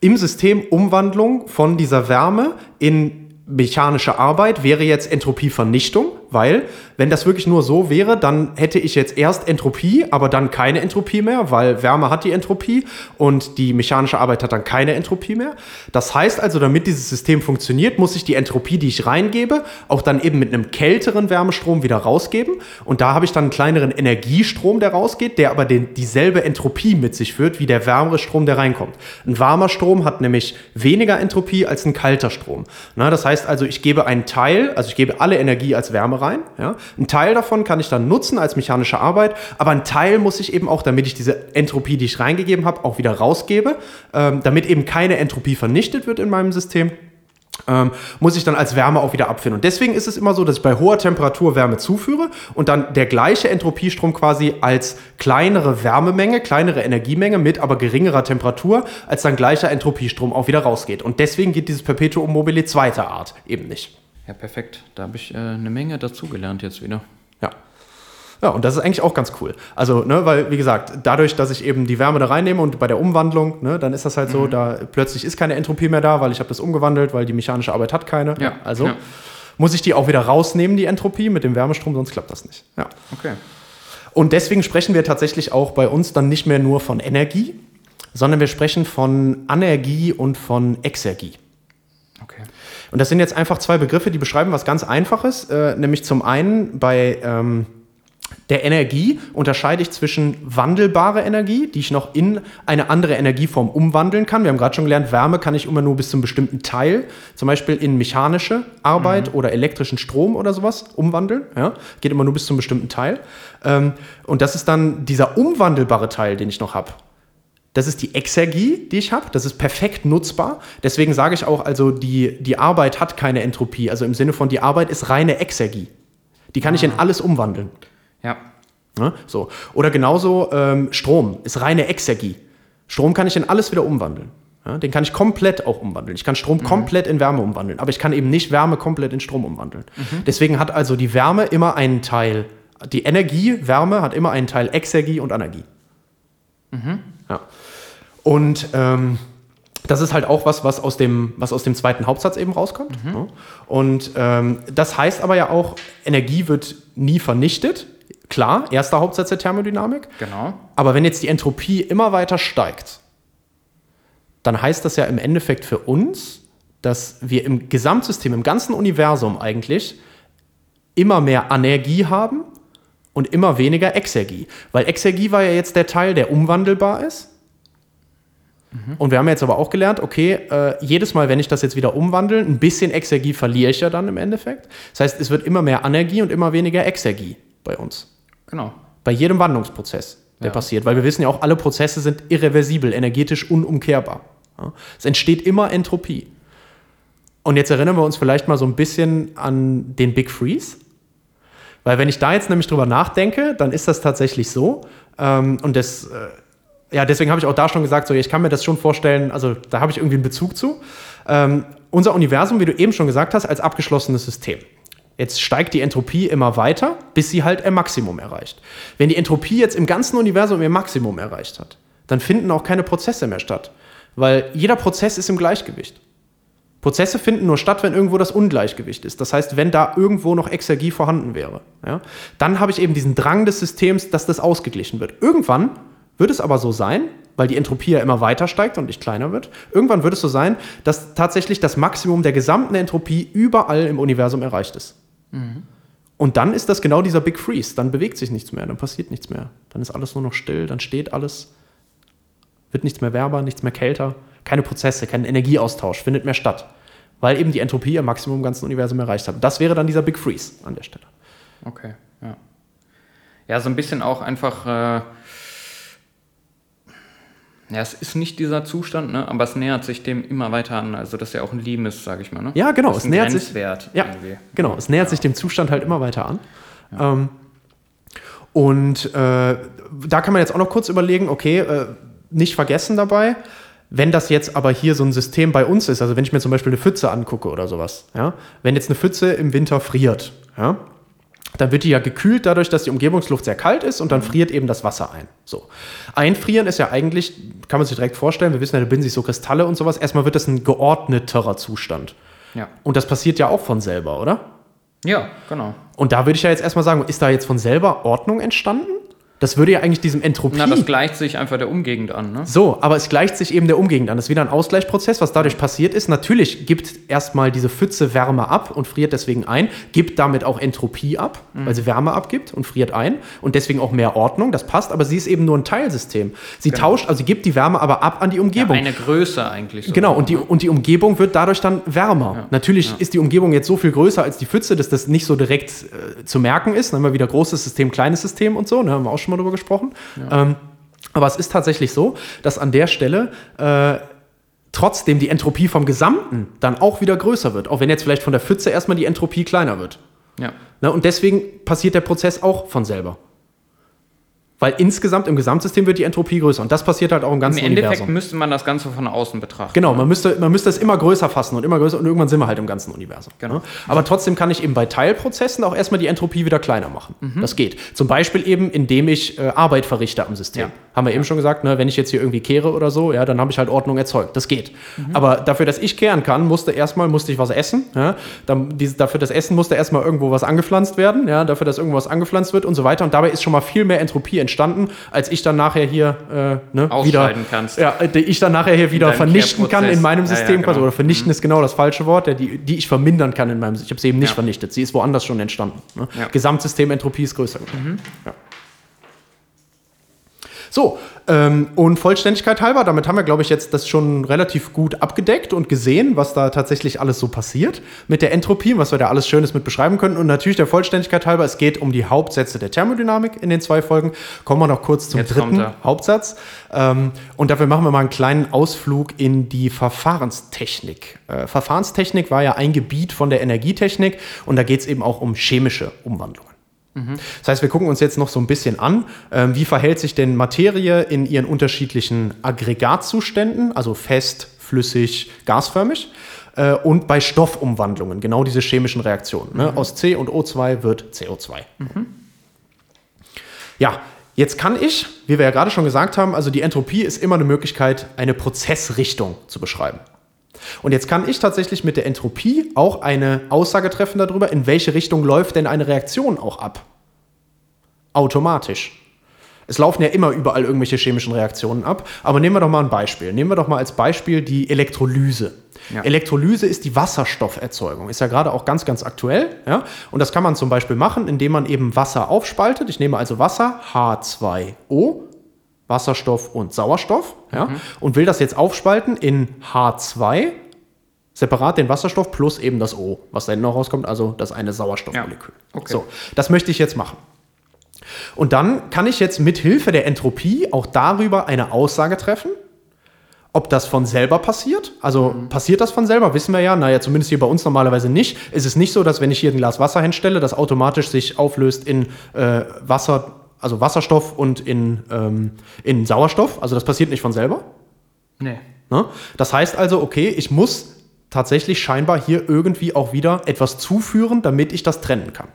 Im System Umwandlung von dieser Wärme in mechanische Arbeit wäre jetzt Entropievernichtung, weil wenn das wirklich nur so wäre, dann hätte ich jetzt erst Entropie, aber dann keine Entropie mehr, weil Wärme hat die Entropie und die mechanische Arbeit hat dann keine Entropie mehr. Das heißt also, damit dieses System funktioniert, muss ich die Entropie, die ich reingebe, auch dann eben mit einem kälteren Wärmestrom wieder rausgeben. Und da habe ich dann einen kleineren Energiestrom, der rausgeht, der aber den, dieselbe Entropie mit sich führt, wie der wärmere Strom, der reinkommt. Ein warmer Strom hat nämlich weniger Entropie als ein kalter Strom. Na, das heißt also, ich gebe einen Teil, also ich gebe alle Energie als Wärme rein. Ja? Ein Teil davon kann ich dann nutzen als mechanische Arbeit, aber ein Teil muss ich eben auch, damit ich diese Entropie, die ich reingegeben habe, auch wieder rausgebe, ähm, damit eben keine Entropie vernichtet wird in meinem System. Ähm, muss ich dann als Wärme auch wieder abfinden. Und deswegen ist es immer so, dass ich bei hoher Temperatur Wärme zuführe und dann der gleiche Entropiestrom quasi als kleinere Wärmemenge, kleinere Energiemenge mit aber geringerer Temperatur als dann gleicher Entropiestrom auch wieder rausgeht. Und deswegen geht dieses Perpetuum mobile zweiter Art eben nicht. Ja, perfekt. Da habe ich äh, eine Menge dazugelernt jetzt wieder. Ja. Ja, und das ist eigentlich auch ganz cool. Also, ne, weil, wie gesagt, dadurch, dass ich eben die Wärme da reinnehme und bei der Umwandlung, ne, dann ist das halt mhm. so, da plötzlich ist keine Entropie mehr da, weil ich habe das umgewandelt, weil die mechanische Arbeit hat keine. Ja. Also ja. muss ich die auch wieder rausnehmen, die Entropie, mit dem Wärmestrom, sonst klappt das nicht. Ja. Okay. Und deswegen sprechen wir tatsächlich auch bei uns dann nicht mehr nur von Energie, sondern wir sprechen von Anergie und von Exergie. Und das sind jetzt einfach zwei Begriffe, die beschreiben was ganz Einfaches, äh, nämlich zum einen bei ähm, der Energie unterscheide ich zwischen wandelbare Energie, die ich noch in eine andere Energieform umwandeln kann. Wir haben gerade schon gelernt, Wärme kann ich immer nur bis zu einem bestimmten Teil, zum Beispiel in mechanische Arbeit mhm. oder elektrischen Strom oder sowas, umwandeln. Ja? Geht immer nur bis zu einem bestimmten Teil. Ähm, und das ist dann dieser umwandelbare Teil, den ich noch habe. Das ist die Exergie, die ich habe. Das ist perfekt nutzbar. Deswegen sage ich auch, also die, die Arbeit hat keine Entropie. Also im Sinne von, die Arbeit ist reine Exergie. Die kann ah. ich in ah. alles umwandeln. Ja. ja so. Oder genauso ähm, Strom ist reine Exergie. Strom kann ich in alles wieder umwandeln. Ja, den kann ich komplett auch umwandeln. Ich kann Strom mhm. komplett in Wärme umwandeln, aber ich kann eben nicht Wärme komplett in Strom umwandeln. Mhm. Deswegen hat also die Wärme immer einen Teil, die Energie, Wärme hat immer einen Teil Exergie und Energie. Mhm. Ja. Und ähm, das ist halt auch was, was aus dem, was aus dem zweiten Hauptsatz eben rauskommt. Mhm. Ja. Und ähm, das heißt aber ja auch, Energie wird nie vernichtet. Klar, erster Hauptsatz der Thermodynamik. Genau. Aber wenn jetzt die Entropie immer weiter steigt, dann heißt das ja im Endeffekt für uns, dass wir im Gesamtsystem, im ganzen Universum eigentlich immer mehr Energie haben und immer weniger Exergie. Weil Exergie war ja jetzt der Teil, der umwandelbar ist. Mhm. Und wir haben jetzt aber auch gelernt, okay, äh, jedes Mal, wenn ich das jetzt wieder umwandle, ein bisschen Exergie verliere ich ja dann im Endeffekt. Das heißt, es wird immer mehr Energie und immer weniger Exergie bei uns. Genau. Bei jedem Wandlungsprozess, der ja. passiert. Weil wir wissen ja auch, alle Prozesse sind irreversibel, energetisch unumkehrbar. Ja? Es entsteht immer Entropie. Und jetzt erinnern wir uns vielleicht mal so ein bisschen an den Big Freeze. Weil wenn ich da jetzt nämlich drüber nachdenke, dann ist das tatsächlich so. Ähm, und das äh, ja, deswegen habe ich auch da schon gesagt, so, ich kann mir das schon vorstellen, also da habe ich irgendwie einen Bezug zu. Ähm, unser Universum, wie du eben schon gesagt hast, als abgeschlossenes System. Jetzt steigt die Entropie immer weiter, bis sie halt ihr Maximum erreicht. Wenn die Entropie jetzt im ganzen Universum ihr Maximum erreicht hat, dann finden auch keine Prozesse mehr statt, weil jeder Prozess ist im Gleichgewicht. Prozesse finden nur statt, wenn irgendwo das Ungleichgewicht ist. Das heißt, wenn da irgendwo noch Exergie vorhanden wäre, ja, dann habe ich eben diesen Drang des Systems, dass das ausgeglichen wird. Irgendwann wird es aber so sein, weil die Entropie ja immer weiter steigt und nicht kleiner wird, irgendwann wird es so sein, dass tatsächlich das Maximum der gesamten Entropie überall im Universum erreicht ist. Mhm. Und dann ist das genau dieser Big Freeze. Dann bewegt sich nichts mehr, dann passiert nichts mehr. Dann ist alles nur noch still, dann steht alles, wird nichts mehr wärmer, nichts mehr kälter. Keine Prozesse, kein Energieaustausch findet mehr statt. Weil eben die Entropie am Maximum im ganzen Universum erreicht hat. Das wäre dann dieser Big Freeze an der Stelle. Okay, ja. Ja, so ein bisschen auch einfach. Äh ja, es ist nicht dieser Zustand, ne? aber es nähert sich dem immer weiter an. Also, das ist ja auch ein Limes, sage ich mal. Ne? Ja, genau. Es nähert sich. Ja, irgendwie. genau. Es nähert ja. sich dem Zustand halt immer weiter an. Ja. Ähm, und äh, da kann man jetzt auch noch kurz überlegen, okay, äh, nicht vergessen dabei, wenn das jetzt aber hier so ein System bei uns ist, also wenn ich mir zum Beispiel eine Pfütze angucke oder sowas, ja, wenn jetzt eine Pfütze im Winter friert, ja, dann wird die ja gekühlt dadurch, dass die Umgebungsluft sehr kalt ist und dann mhm. friert eben das Wasser ein. So. Einfrieren ist ja eigentlich, kann man sich direkt vorstellen, wir wissen ja, da bilden sich so Kristalle und sowas. Erstmal wird das ein geordneterer Zustand. Ja. Und das passiert ja auch von selber, oder? Ja, genau. Und da würde ich ja jetzt erstmal sagen, ist da jetzt von selber Ordnung entstanden? Das würde ja eigentlich diesem Entropie. Na, das gleicht sich einfach der Umgegend an, ne? So, aber es gleicht sich eben der Umgegend an. Das ist wieder ein Ausgleichsprozess, was dadurch passiert ist. Natürlich gibt erstmal diese Pfütze Wärme ab und friert deswegen ein, gibt damit auch Entropie ab, mhm. weil sie Wärme abgibt und friert ein und deswegen auch mehr Ordnung. Das passt, aber sie ist eben nur ein Teilsystem. Sie genau. tauscht, also sie gibt die Wärme aber ab an die Umgebung. Ja, eine Größe eigentlich. So genau, und die, und die Umgebung wird dadurch dann wärmer. Ja. Natürlich ja. ist die Umgebung jetzt so viel größer als die Pfütze, dass das nicht so direkt äh, zu merken ist. Dann haben wir wieder großes System, kleines System und so, ne, haben wir auch schon mal drüber gesprochen. Ja. Ähm, aber es ist tatsächlich so, dass an der Stelle äh, trotzdem die Entropie vom Gesamten dann auch wieder größer wird. Auch wenn jetzt vielleicht von der Pfütze erstmal die Entropie kleiner wird. Ja. Na, und deswegen passiert der Prozess auch von selber. Weil insgesamt im Gesamtsystem wird die Entropie größer und das passiert halt auch im ganzen Im Endeffekt Universum. müsste man das Ganze von außen betrachten. Genau, man müsste, man müsste es immer größer fassen und immer größer und irgendwann sind wir halt im ganzen Universum. Genau. Ne? Aber trotzdem kann ich eben bei Teilprozessen auch erstmal die Entropie wieder kleiner machen. Mhm. Das geht. Zum Beispiel eben, indem ich äh, Arbeit verrichte am System. Ja. Haben wir eben schon gesagt, ne, wenn ich jetzt hier irgendwie kehre oder so, ja, dann habe ich halt Ordnung erzeugt. Das geht. Mhm. Aber dafür, dass ich kehren kann, musste erstmal musste ich was essen. Ja? Dann, diese, dafür das Essen musste erstmal irgendwo was angepflanzt werden, ja? dafür, dass irgendwas angepflanzt wird und so weiter. Und dabei ist schon mal viel mehr Entropie entstanden, als als ich dann nachher hier äh, ne, wieder, kannst. Ja, die ich dann nachher hier wieder vernichten kann in meinem System ja, ja, genau. quasi. Oder vernichten mhm. ist genau das falsche Wort, der, die, die ich vermindern kann in meinem System. Ich habe sie eben nicht ja. vernichtet. Sie ist woanders schon entstanden. Ne? Gesamtsystementropie ist größer geworden. Mhm. So, ähm, und Vollständigkeit halber, damit haben wir, glaube ich, jetzt das schon relativ gut abgedeckt und gesehen, was da tatsächlich alles so passiert mit der Entropie, was wir da alles Schönes mit beschreiben können. Und natürlich der Vollständigkeit halber, es geht um die Hauptsätze der Thermodynamik in den zwei Folgen. Kommen wir noch kurz zum jetzt dritten Hauptsatz. Ähm, und dafür machen wir mal einen kleinen Ausflug in die Verfahrenstechnik. Äh, Verfahrenstechnik war ja ein Gebiet von der Energietechnik und da geht es eben auch um chemische Umwandlungen. Das heißt, wir gucken uns jetzt noch so ein bisschen an, ähm, wie verhält sich denn Materie in ihren unterschiedlichen Aggregatzuständen, also fest, flüssig, gasförmig, äh, und bei Stoffumwandlungen, genau diese chemischen Reaktionen. Ne? Mhm. Aus C und O2 wird CO2. Mhm. Ja, jetzt kann ich, wie wir ja gerade schon gesagt haben, also die Entropie ist immer eine Möglichkeit, eine Prozessrichtung zu beschreiben. Und jetzt kann ich tatsächlich mit der Entropie auch eine Aussage treffen darüber, in welche Richtung läuft denn eine Reaktion auch ab. Automatisch. Es laufen ja immer überall irgendwelche chemischen Reaktionen ab. Aber nehmen wir doch mal ein Beispiel. Nehmen wir doch mal als Beispiel die Elektrolyse. Ja. Elektrolyse ist die Wasserstofferzeugung. Ist ja gerade auch ganz, ganz aktuell. Ja? Und das kann man zum Beispiel machen, indem man eben Wasser aufspaltet. Ich nehme also Wasser, H2O, Wasserstoff und Sauerstoff ja, mhm. und will das jetzt aufspalten in H2, separat den Wasserstoff plus eben das O, was da hinten noch rauskommt, also das eine Sauerstoffmolekül. Ja. Okay. So, das möchte ich jetzt machen. Und dann kann ich jetzt mit Hilfe der Entropie auch darüber eine Aussage treffen, ob das von selber passiert. Also mhm. passiert das von selber, wissen wir ja. Naja, zumindest hier bei uns normalerweise nicht. Es ist nicht so, dass wenn ich hier ein Glas Wasser hinstelle, das automatisch sich auflöst in äh, Wasser also Wasserstoff und in, ähm, in Sauerstoff. Also das passiert nicht von selber. Nee. Ne? Das heißt also, okay, ich muss tatsächlich scheinbar hier irgendwie auch wieder etwas zuführen, damit ich das trennen kann.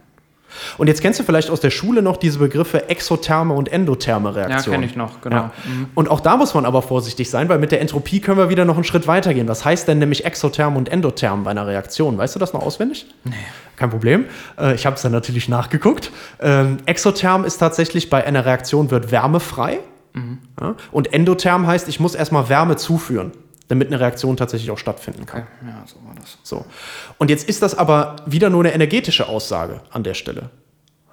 Und jetzt kennst du vielleicht aus der Schule noch diese Begriffe exotherme und endotherme Reaktionen. Ja, kenne ich noch, genau. Ja. Und auch da muss man aber vorsichtig sein, weil mit der Entropie können wir wieder noch einen Schritt weitergehen. Was heißt denn nämlich exotherm und endotherm bei einer Reaktion? Weißt du das noch auswendig? Nee. Kein Problem. Äh, Ich habe es dann natürlich nachgeguckt. Ähm, exotherm ist tatsächlich bei einer Reaktion wird Wärme frei. Ja? Und endotherm heißt, ich muss erstmal Wärme zuführen, damit eine Reaktion tatsächlich auch stattfinden kann. Ja, so war das. So. Und jetzt ist das aber wieder nur eine energetische Aussage an der Stelle.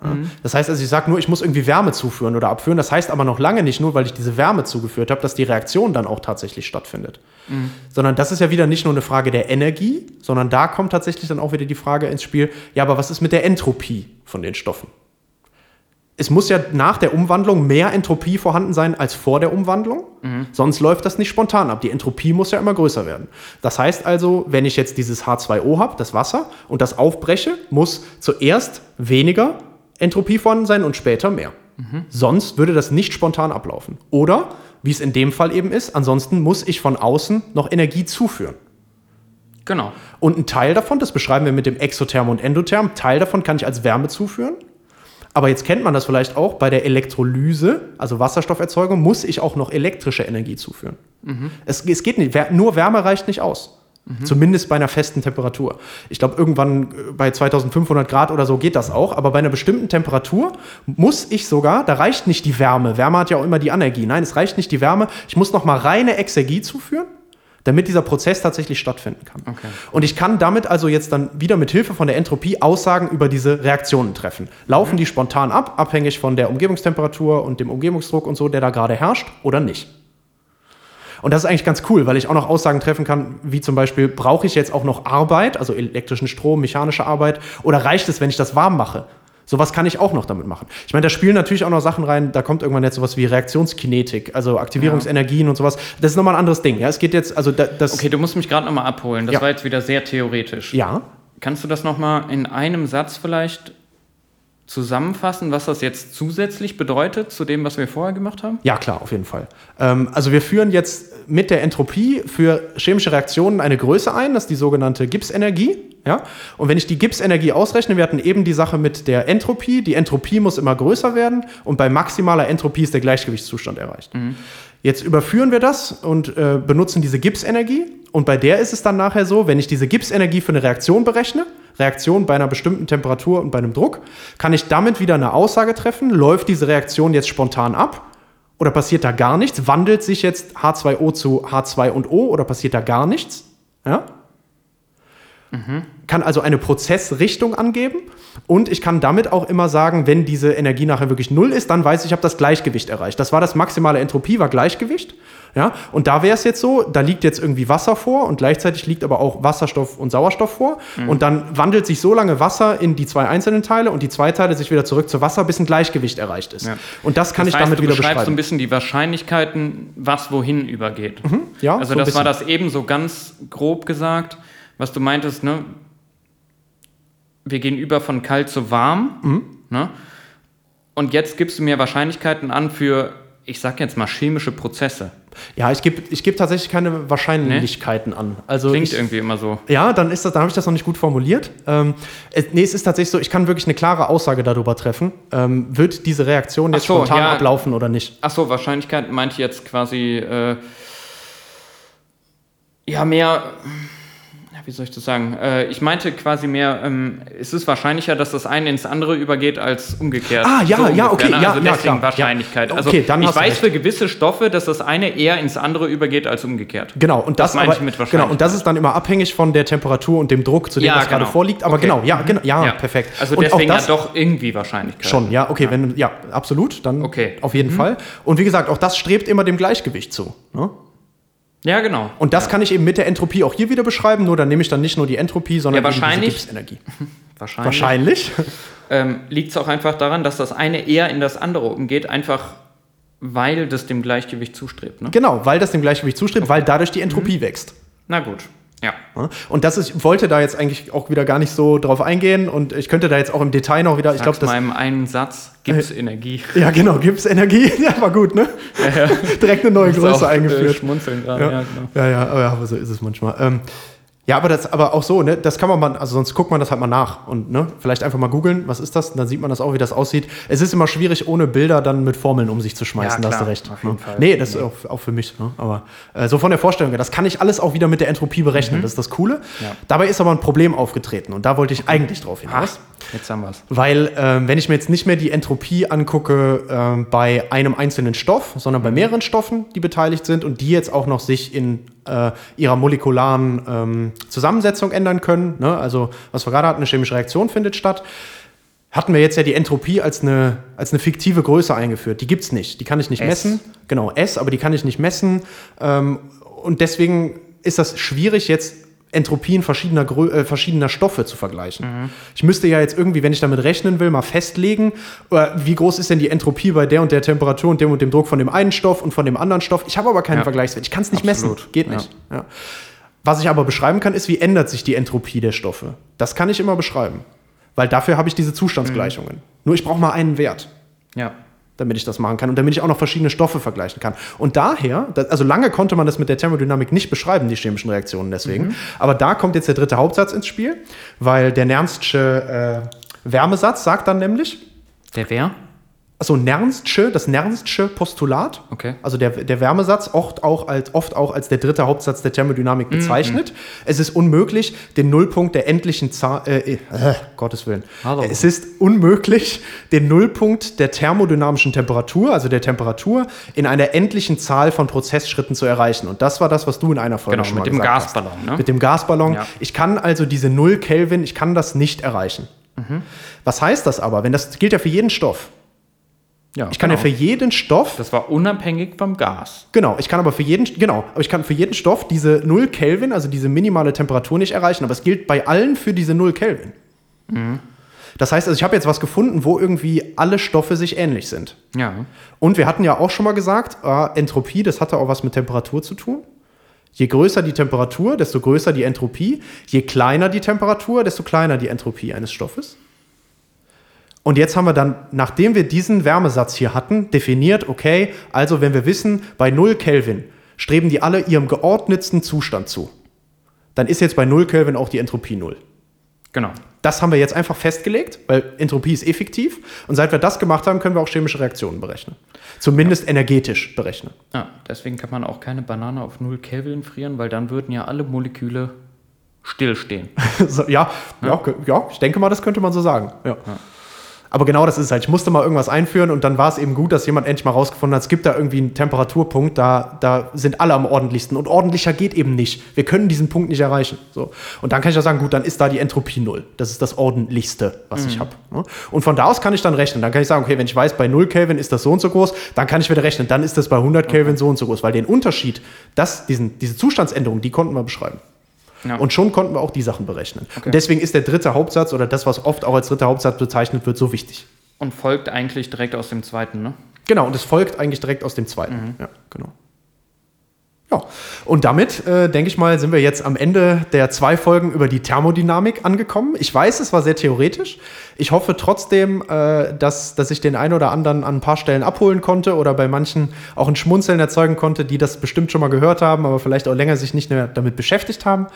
Ja? Das heißt also, ich sage nur, ich muss irgendwie Wärme zuführen oder abführen. Das heißt aber noch lange nicht nur, weil ich diese Wärme zugeführt habe, dass die Reaktion dann auch tatsächlich stattfindet. Sondern das ist ja wieder nicht nur eine Frage der Energie, sondern da kommt tatsächlich dann auch wieder die Frage ins Spiel, ja, aber was ist mit der Entropie von den Stoffen? Es muss ja nach der Umwandlung mehr Entropie vorhanden sein als vor der Umwandlung. Sonst läuft das nicht spontan ab. Die Entropie muss ja immer größer werden. Das heißt also, wenn ich jetzt dieses H2O habe, das Wasser, und das aufbreche, muss zuerst weniger Entropie vorhanden sein und später mehr. Sonst würde das nicht spontan ablaufen. Oder, wie es in dem Fall eben ist, ansonsten muss ich von außen noch Energie zuführen. Genau. Und ein Teil davon, das beschreiben wir mit dem Exotherm und Endotherm, Teil davon kann ich als Wärme zuführen. Aber jetzt kennt man das vielleicht auch, bei der Elektrolyse, also Wasserstofferzeugung, muss ich auch noch elektrische Energie zuführen. Es, es geht nicht, nur Wärme reicht nicht aus. Zumindest bei einer festen Temperatur. Ich glaube, irgendwann äh, bei 2500 Grad oder so geht das auch, aber bei einer bestimmten Temperatur muss ich sogar, da reicht nicht die Wärme. Wärme hat ja auch immer die Anergie. Nein, es reicht nicht die Wärme. Ich muss noch mal reine Exergie zuführen, damit dieser Prozess tatsächlich stattfinden kann. Okay. Und ich kann damit also jetzt dann wieder mit Hilfe von der Entropie Aussagen über diese Reaktionen treffen. Laufen die spontan ab, abhängig von der Umgebungstemperatur und dem Umgebungsdruck und so, der da gerade herrscht, oder nicht? Und das ist eigentlich ganz cool, weil ich auch noch Aussagen treffen kann, wie zum Beispiel, brauche ich jetzt auch noch Arbeit, also elektrischen Strom, mechanische Arbeit, oder reicht es, wenn ich das warm mache? Sowas kann ich auch noch damit machen. Ich meine, da spielen natürlich auch noch Sachen rein, da kommt irgendwann jetzt sowas wie Reaktionskinetik, also Aktivierungsenergien und sowas. Das ist nochmal ein anderes Ding. Ja, es geht jetzt, also da, das. Okay, du musst mich gerade nochmal abholen. Das Ja. war jetzt wieder sehr theoretisch. Ja. Kannst du das nochmal in einem Satz vielleicht zusammenfassen, was das jetzt zusätzlich bedeutet zu dem, was wir vorher gemacht haben? Ja, klar, auf jeden Fall. Ähm, also wir führen jetzt mit der Entropie für chemische Reaktionen eine Größe ein, das ist die sogenannte Gibbs-Energie. Ja? Und wenn ich die Gibbs-Energie ausrechne, wir hatten eben die Sache mit der Entropie, die Entropie muss immer größer werden und bei maximaler Entropie ist der Gleichgewichtszustand erreicht. Jetzt überführen wir das und äh, benutzen diese Gibbs-Energie und bei der ist es dann nachher so, wenn ich diese Gibbs-Energie für eine Reaktion berechne, Reaktion bei einer bestimmten Temperatur und bei einem Druck, kann ich damit wieder eine Aussage treffen, läuft diese Reaktion jetzt spontan ab oder passiert da gar nichts? Wandelt sich jetzt H2O zu H2 und O oder passiert da gar nichts? Ja? Kann also eine Prozessrichtung angeben und ich kann damit auch immer sagen, wenn diese Energie nachher wirklich null ist, dann weiß ich, ich habe das Gleichgewicht erreicht. Das war das maximale Entropie, war Gleichgewicht. Ja? Und da wäre es jetzt so, da liegt jetzt irgendwie Wasser vor und gleichzeitig liegt aber auch Wasserstoff und Sauerstoff vor. Und dann wandelt sich so lange Wasser in die zwei einzelnen Teile und die zwei Teile sich wieder zurück zu Wasser, bis ein Gleichgewicht erreicht ist. Ja. Und das kann das ich heißt, damit du wieder beschreibst so ein bisschen die Wahrscheinlichkeiten, was wohin übergeht. ja, also so das war das eben so ganz grob gesagt, was du meintest, ne? Wir gehen über von kalt zu warm, Mhm. ne? Und jetzt gibst du mir Wahrscheinlichkeiten an für, ich sag jetzt mal, chemische Prozesse. Ja, ich gebe ich geb tatsächlich keine Wahrscheinlichkeiten an. Also Klingt ich, irgendwie immer so. Ja, dann ist das, habe ich das noch nicht gut formuliert. Ähm, es, nee, es ist tatsächlich so, ich kann wirklich eine klare Aussage darüber treffen. Ähm, wird diese Reaktion jetzt Ach so, spontan ja. ablaufen oder nicht? Achso, Wahrscheinlichkeit meint jetzt quasi, äh, ja, mehr, wie soll ich das sagen? Äh, ich meinte quasi mehr, ähm, es ist wahrscheinlicher, dass das eine ins andere übergeht als umgekehrt. Ah, ja, ja, ungefähr, okay, ne? ja, also ja, deswegen klar, Wahrscheinlichkeit. ja. Also Okay, dann ich weiß für gewisse Stoffe, dass das eine eher ins andere übergeht als umgekehrt. Genau, und das, Das meine aber, ich mit genau, und das ist dann immer abhängig von der Temperatur und dem Druck, zu dem Ja, das gerade genau. vorliegt. Aber Okay. genau, ja, genau, ja, perfekt. Also und deswegen das, ja doch irgendwie Wahrscheinlichkeit. Schon, ja, okay, wenn, ja, absolut, dann Okay. auf jeden Fall. Und wie gesagt, auch das strebt immer dem Gleichgewicht zu. Ne? Ja, genau. Und das kann ich eben mit der Entropie auch hier wieder beschreiben, nur dann nehme ich dann nicht nur die Entropie, sondern Ja, eben diese wahrscheinlich- Gibbs-Energie. Wahrscheinlich. Wahrscheinlich. ähm, liegt es auch einfach daran, dass das eine eher in das andere umgeht, einfach weil das dem Gleichgewicht zustrebt. Ne? Genau, weil das dem Gleichgewicht zustrebt, weil dadurch die Entropie wächst. Na gut, ja. Ja? Und das ist, ich wollte da jetzt eigentlich auch wieder gar nicht so drauf eingehen und ich könnte da jetzt auch im Detail noch wieder, ich glaube, Sag's das. mal in einem Satz, gibt's Energie. Ja, genau, Gibbs Energie. Ja, war gut, ne? Direkt eine neue Größe auch, äh, eingeführt. schmunzeln gerade, Ja. ja, genau. Ja, ja, aber ja, aber so ist es manchmal. Ähm, Ja, aber das, aber auch so, ne, das kann man mal, also sonst guckt man das halt mal nach und ne, vielleicht einfach mal googeln, was ist das? Und dann sieht man das auch, wie das aussieht. Es ist immer schwierig, ohne Bilder dann mit Formeln um sich zu schmeißen, Ja, da hast du klar, recht. auf jeden ne? Fall. Nee, das ist auch, auch für mich, ne? Aber äh, so von der Vorstellung, her, das kann ich alles auch wieder mit der Entropie berechnen. Das ist das Coole. Mhm. Ja. Dabei ist aber ein Problem aufgetreten und da wollte ich eigentlich drauf hinaus. Jetzt haben wir es. Weil, ähm, wenn ich mir jetzt nicht mehr die Entropie angucke ähm, bei einem einzelnen Stoff, sondern bei mehreren Stoffen, die beteiligt sind und die jetzt auch noch sich in äh, ihrer molekularen ähm, Zusammensetzung ändern können, ne? also was wir gerade hatten, eine chemische Reaktion findet statt, hatten wir jetzt ja die Entropie als eine, als eine fiktive Größe eingeführt. Die gibt es nicht, die kann ich nicht S. messen. Genau, S, aber die kann ich nicht messen. Ähm, und deswegen ist das schwierig, jetzt Entropien verschiedener, Grö äh, verschiedener Stoffe zu vergleichen. Ich müsste ja jetzt irgendwie, wenn ich damit rechnen will, mal festlegen, äh, wie groß ist denn die Entropie bei der und der Temperatur und dem und dem Druck von dem einen Stoff und von dem anderen Stoff. Ich habe aber keinen Ja. Vergleichswert. Ich kann es nicht Absolut. messen. Geht Ja. nicht. Ja. Was ich aber beschreiben kann, ist, wie ändert sich die Entropie der Stoffe. Das kann ich immer beschreiben. Weil dafür habe ich diese Zustandsgleichungen. Nur ich brauche mal einen Wert Ja. Damit ich das machen kann und damit ich auch noch verschiedene Stoffe vergleichen kann. Und daher, da- also lange konnte man das mit der Thermodynamik nicht beschreiben, die chemischen Reaktionen deswegen, aber da kommt jetzt der dritte Hauptsatz ins Spiel, weil der Nernstsche äh, Wärmesatz sagt dann nämlich, Der wer? Also Nernstsche, das Nernstsche Postulat, Okay. also der, der Wärmesatz, oft auch, als, oft auch als der dritte Hauptsatz der Thermodynamik bezeichnet. Es ist unmöglich, den Nullpunkt der endlichen Zahl, äh, äh, Gottes Willen. Hallo. Es ist unmöglich, den Nullpunkt der thermodynamischen Temperatur, also der Temperatur, in einer endlichen Zahl von Prozessschritten zu erreichen. Und das war das, was du in einer Folge Genau, schon mal mit dem gesagt Gasballon, hast. ne? Mit dem Gasballon. Ja. Ich kann also diese 0 Kelvin, ich kann das nicht erreichen. Mhm. Was heißt das aber? Wenn das gilt ja für jeden Stoff. Ja, Ich kann genau. ja für jeden Stoff Das war unabhängig vom Gas. Genau, ich kann aber für jeden, genau, aber ich kann für jeden Stoff diese 0 Kelvin, also diese minimale Temperatur nicht erreichen, aber es gilt bei allen für diese 0 Kelvin. Das heißt, also ich habe jetzt was gefunden, wo irgendwie alle Stoffe sich ähnlich sind. Ja. Und wir hatten ja auch schon mal gesagt, äh, Entropie, das hatte auch was mit Temperatur zu tun. Je größer die Temperatur, desto größer die Entropie. Je kleiner die Temperatur, desto kleiner die Entropie eines Stoffes. Und jetzt haben wir dann, nachdem wir diesen Wärmesatz hier hatten, definiert, okay, also wenn wir wissen, bei 0 Kelvin streben die alle ihrem geordnetsten Zustand zu. Dann ist jetzt bei 0 Kelvin auch die Entropie 0. Genau. Das haben wir jetzt einfach festgelegt, weil Entropie ist effektiv. Und seit wir das gemacht haben, können wir auch chemische Reaktionen berechnen. Zumindest energetisch berechnen. Ja, deswegen kann man auch keine Banane auf 0 Kelvin frieren, weil dann würden ja alle Moleküle stillstehen. so, ja, ja. ja, ich denke mal, das könnte man so sagen. Ja. Aber genau das ist es halt. Ich musste mal irgendwas einführen und dann war es eben gut, dass jemand endlich mal rausgefunden hat, es gibt da irgendwie einen Temperaturpunkt, da, da sind alle am ordentlichsten. Und ordentlicher geht eben nicht. Wir können diesen Punkt nicht erreichen. So. Und dann kann ich ja sagen, gut, dann ist da die Entropie null. Das ist das ordentlichste, was ich habe. ne? Und von da aus kann ich dann rechnen. Dann kann ich sagen, okay, wenn ich weiß, bei 0 Kelvin ist das so und so groß, dann kann ich wieder rechnen. Dann ist das bei 100 Kelvin so und so groß. Weil den Unterschied, das, diesen, diese Zustandsänderung, die konnten wir beschreiben. Ja. Und schon konnten wir auch die Sachen berechnen. Und deswegen ist der dritte Hauptsatz oder das, was oft auch als dritter Hauptsatz bezeichnet wird, so wichtig. Und folgt eigentlich direkt aus dem zweiten, ne? Genau, und es folgt eigentlich direkt aus dem zweiten. Ja, genau. Ja, und damit, äh, denke ich mal, sind wir jetzt am Ende der zwei Folgen über die Thermodynamik angekommen. Ich weiß, es war sehr theoretisch. Ich hoffe trotzdem, äh, dass, dass ich den einen oder anderen an ein paar Stellen abholen konnte oder bei manchen auch ein Schmunzeln erzeugen konnte, die das bestimmt schon mal gehört haben, aber vielleicht auch länger sich nicht mehr damit beschäftigt haben.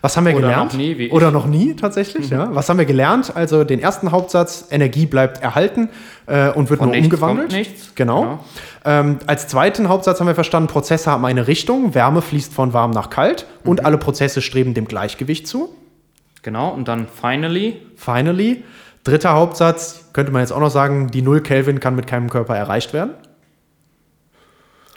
Was haben wir Oder gelernt? noch nie. Oder noch nie tatsächlich, ja. Was haben wir gelernt? Also den ersten Hauptsatz, Energie bleibt erhalten äh, und wird Von nur nichts umgewandelt. kommt nichts. Genau. Genau. Ähm, als zweiten Hauptsatz haben wir verstanden, Prozesse haben eine Richtung, Wärme fließt von warm nach kalt und alle Prozesse streben dem Gleichgewicht zu. Genau. Und dann finally, Finally, dritter Hauptsatz, könnte man jetzt auch noch sagen, die 0 Kelvin kann mit keinem Körper erreicht werden.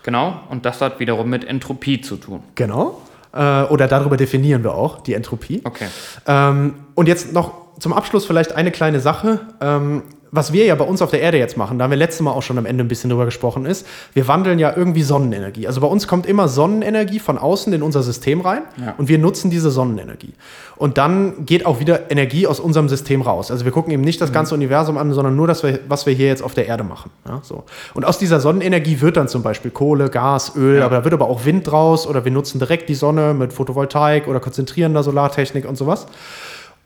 genau. Und das hat wiederum mit Entropie zu tun. Genau. Äh, oder darüber definieren wir auch die Entropie. Okay. Ähm, und jetzt noch zum Abschluss vielleicht eine kleine Sache. Ähm, was wir ja bei uns auf der Erde jetzt machen, da haben wir letztes Mal auch schon am Ende ein bisschen drüber gesprochen, ist, wir wandeln ja irgendwie Sonnenenergie. Also bei uns kommt immer Sonnenenergie von außen in unser System rein Ja. und wir nutzen diese Sonnenenergie. Und dann geht auch wieder Energie aus unserem System raus. Also wir gucken eben nicht das ganze Universum an, sondern nur das, was wir hier jetzt auf der Erde machen. Ja, so. Und aus dieser Sonnenenergie wird dann zum Beispiel Kohle, Gas, Öl, Ja. aber da wird aber auch Wind draus oder wir nutzen direkt die Sonne mit Photovoltaik oder konzentrierender Solartechnik und sowas.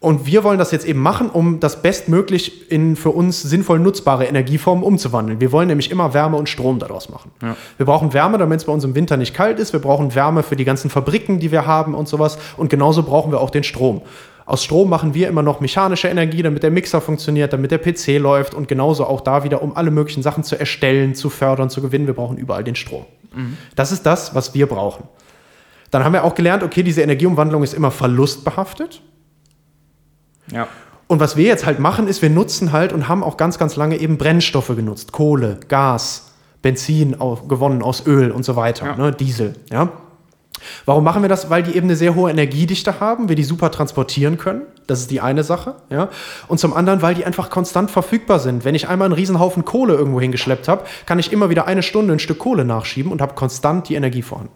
Und wir wollen das jetzt eben machen, um das bestmöglich in für uns sinnvoll nutzbare Energieformen umzuwandeln. Wir wollen nämlich immer Wärme und Strom daraus machen. Ja. Wir brauchen Wärme, damit es bei uns im Winter nicht kalt ist. Wir brauchen Wärme für die ganzen Fabriken, die wir haben und sowas. Und genauso brauchen wir auch den Strom. Aus Strom machen wir immer noch mechanische Energie, damit der Mixer funktioniert, damit der PC läuft und genauso auch da wieder, um alle möglichen Sachen zu erstellen, zu fördern, zu gewinnen. Wir brauchen überall den Strom. Mhm. Das ist das, was wir brauchen. Dann haben wir auch gelernt, okay, diese Energieumwandlung ist immer verlustbehaftet. Ja. Und was wir jetzt halt machen, ist, wir nutzen halt und haben auch ganz, ganz lange eben Brennstoffe genutzt. Kohle, Gas, Benzin auf, gewonnen aus Öl und so weiter, ja. ne, Diesel. Ja. Warum machen wir das? Weil die eben eine sehr hohe Energiedichte haben, wir die super transportieren können. Das ist die eine Sache. Ja? Und zum anderen, weil die einfach konstant verfügbar sind. Wenn ich einmal einen Riesenhaufen Kohle irgendwo hingeschleppt habe, kann ich immer wieder eine Stunde ein Stück Kohle nachschieben und habe konstant die Energie vorhanden.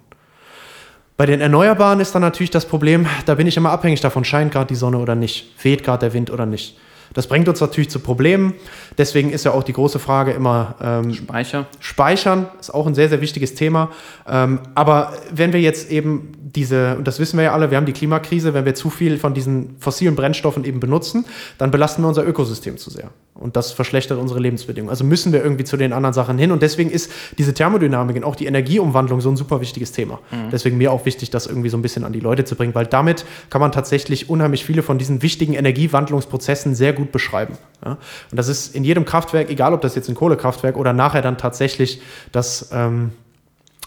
Bei den Erneuerbaren ist dann natürlich das Problem, da bin ich immer abhängig davon, scheint gerade die Sonne oder nicht, weht gerade der Wind oder nicht. Das bringt uns natürlich zu Problemen. Deswegen ist ja auch die große Frage immer ähm, Speicher. Speichern ist auch ein sehr, sehr wichtiges Thema. Ähm, aber wenn wir jetzt eben diese, und das wissen wir ja alle, wir haben die Klimakrise, wenn wir zu viel von diesen fossilen Brennstoffen eben benutzen, dann belasten wir unser Ökosystem zu sehr. Und das verschlechtert unsere Lebensbedingungen. Also müssen wir irgendwie zu den anderen Sachen hin. Und deswegen ist diese Thermodynamik und auch die Energieumwandlung so ein super wichtiges Thema. Mhm. Deswegen mir auch wichtig, das irgendwie so ein bisschen an die Leute zu bringen, weil damit kann man tatsächlich unheimlich viele von diesen wichtigen Energiewandlungsprozessen sehr gut beschreiben. Ja? Und das ist in jedem Kraftwerk, egal ob das jetzt ein Kohlekraftwerk oder nachher dann tatsächlich das. Ähm,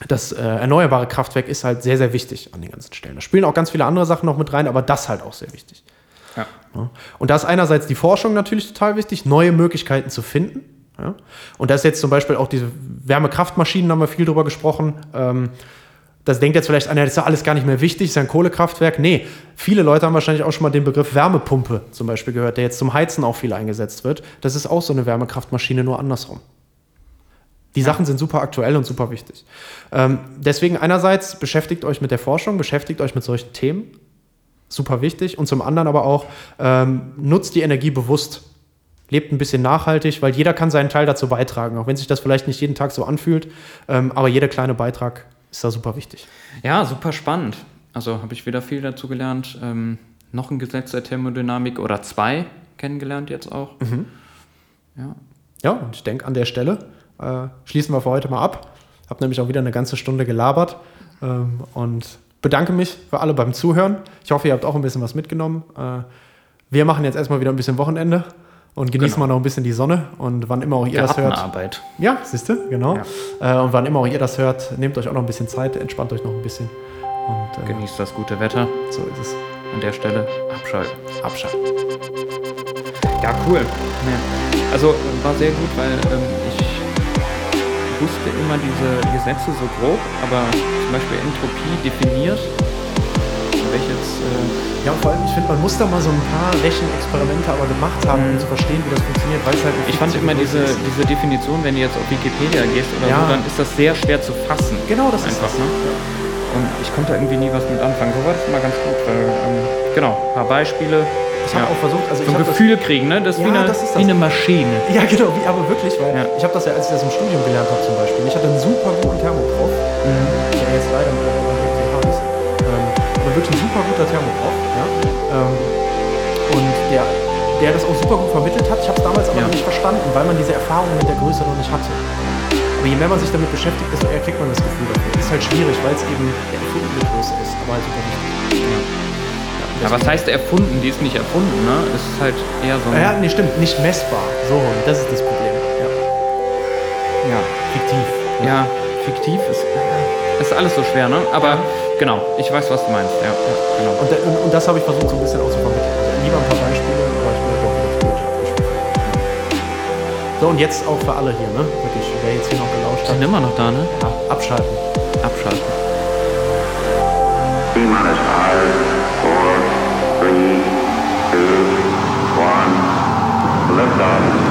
das äh, erneuerbare Kraftwerk ist halt sehr, sehr wichtig an den ganzen Stellen. Da spielen auch ganz viele andere Sachen noch mit rein, aber das halt auch sehr wichtig. Ja. Ja. Und da ist einerseits die Forschung natürlich total wichtig, neue Möglichkeiten zu finden. Ja. Und da ist jetzt zum Beispiel auch diese Wärmekraftmaschinen, haben wir viel drüber gesprochen. Ähm, das denkt jetzt vielleicht einer, das ist ja alles gar nicht mehr wichtig, ist ja ein Kohlekraftwerk. Nee, viele Leute haben wahrscheinlich auch schon mal den Begriff Wärmepumpe zum Beispiel gehört, der jetzt zum Heizen auch viel eingesetzt wird. Das ist auch so eine Wärmekraftmaschine, nur andersrum. Die. Sachen sind super aktuell und super wichtig. Ähm, deswegen einerseits beschäftigt euch mit der Forschung, beschäftigt euch mit solchen Themen, super wichtig. Und zum anderen aber auch ähm, nutzt die Energie bewusst. Lebt ein bisschen nachhaltig, weil jeder kann seinen Teil dazu beitragen, auch wenn sich das vielleicht nicht jeden Tag so anfühlt. Ähm, aber jeder kleine Beitrag ist da super wichtig. Ja, super spannend. Also habe ich wieder viel dazu gelernt. Ähm, noch ein Gesetz der Thermodynamik oder zwei kennengelernt jetzt auch. Mhm. Ja. ja, und ich denke an der Stelle äh, schließen wir für heute mal ab. Habe nämlich auch wieder eine ganze Stunde gelabert ähm, und bedanke mich für alle beim Zuhören. Ich hoffe, ihr habt auch ein bisschen was mitgenommen. Äh, wir machen jetzt erstmal wieder ein bisschen Wochenende und genießen genau. mal noch ein bisschen die Sonne und wann immer auch ihr das hört. Arbeit. Ja, siehst du, genau. Ja. Äh, und wann immer auch ihr das hört, nehmt euch auch noch ein bisschen Zeit, entspannt euch noch ein bisschen. Und, äh, Genießt das gute Wetter. So ist es. An der Stelle abschalten. Abschalten. Ja, cool. Ja. Also war sehr gut, weil ähm, ich wusste immer diese Gesetze so grob, aber zum Beispiel Entropie definiert, welches... Äh ja, und vor allem, ich finde, man muss da mal so ein paar Rechenexperimente aber gemacht haben, um mhm. zu verstehen, wie das funktioniert, weil es halt... Ich fand immer diese, diese Definition, wenn du jetzt auf Wikipedia gehst oder ja. so, dann ist das sehr schwer zu fassen. Genau, das einfach, ist das. Ne? Und ich konnte irgendwie nie was mit anfangen. So war das immer ganz gut, weil, ähm, genau, ein paar Beispiele. Ich habe ja. auch versucht, also so ein Gefühl das, kriegen, ne? Das ist, ja, wie, eine, das ist das. wie eine Maschine. Ja, genau, wie, aber wirklich, weil ja. ich habe das ja, als ich das im Studium gelernt habe zum Beispiel. Ich hatte einen super guten Thermoprof, mhm. der jetzt leider mit ist, ähm, aber wirklich ein super guter Thermoprof, ja? Ähm, und der, der das auch super gut vermittelt hat. Ich habe es damals aber noch nicht verstanden, weil man diese Erfahrung mit der Größe noch nicht hatte. Aber je mehr man sich damit beschäftigt, desto eher kriegt man das Gefühl dafür. Ist halt schwierig, weil es eben der erfundene Größe ist, aber halt super wichtig. Ja. Ja, was heißt erfunden? Die ist nicht erfunden, ne? Es ist halt eher so. Ja, nee, stimmt, nicht messbar. So, das ist das Problem. Ja. ja. Fiktiv. Ja, ja fiktiv ist, ist alles so schwer, ne? Aber genau, ich weiß, was du meinst. Ja, ja genau. Und, und, und das habe ich versucht, so ein bisschen auszuvermitteln. Also lieber ein paar Beispiele, So, und jetzt auch für alle hier, ne? Wirklich, wer jetzt hier noch gelauscht hat. Sind immer noch da, ne? Ja, abschalten. Abschalten. Minus 5, 4, 3, 2, 1, Liftoff.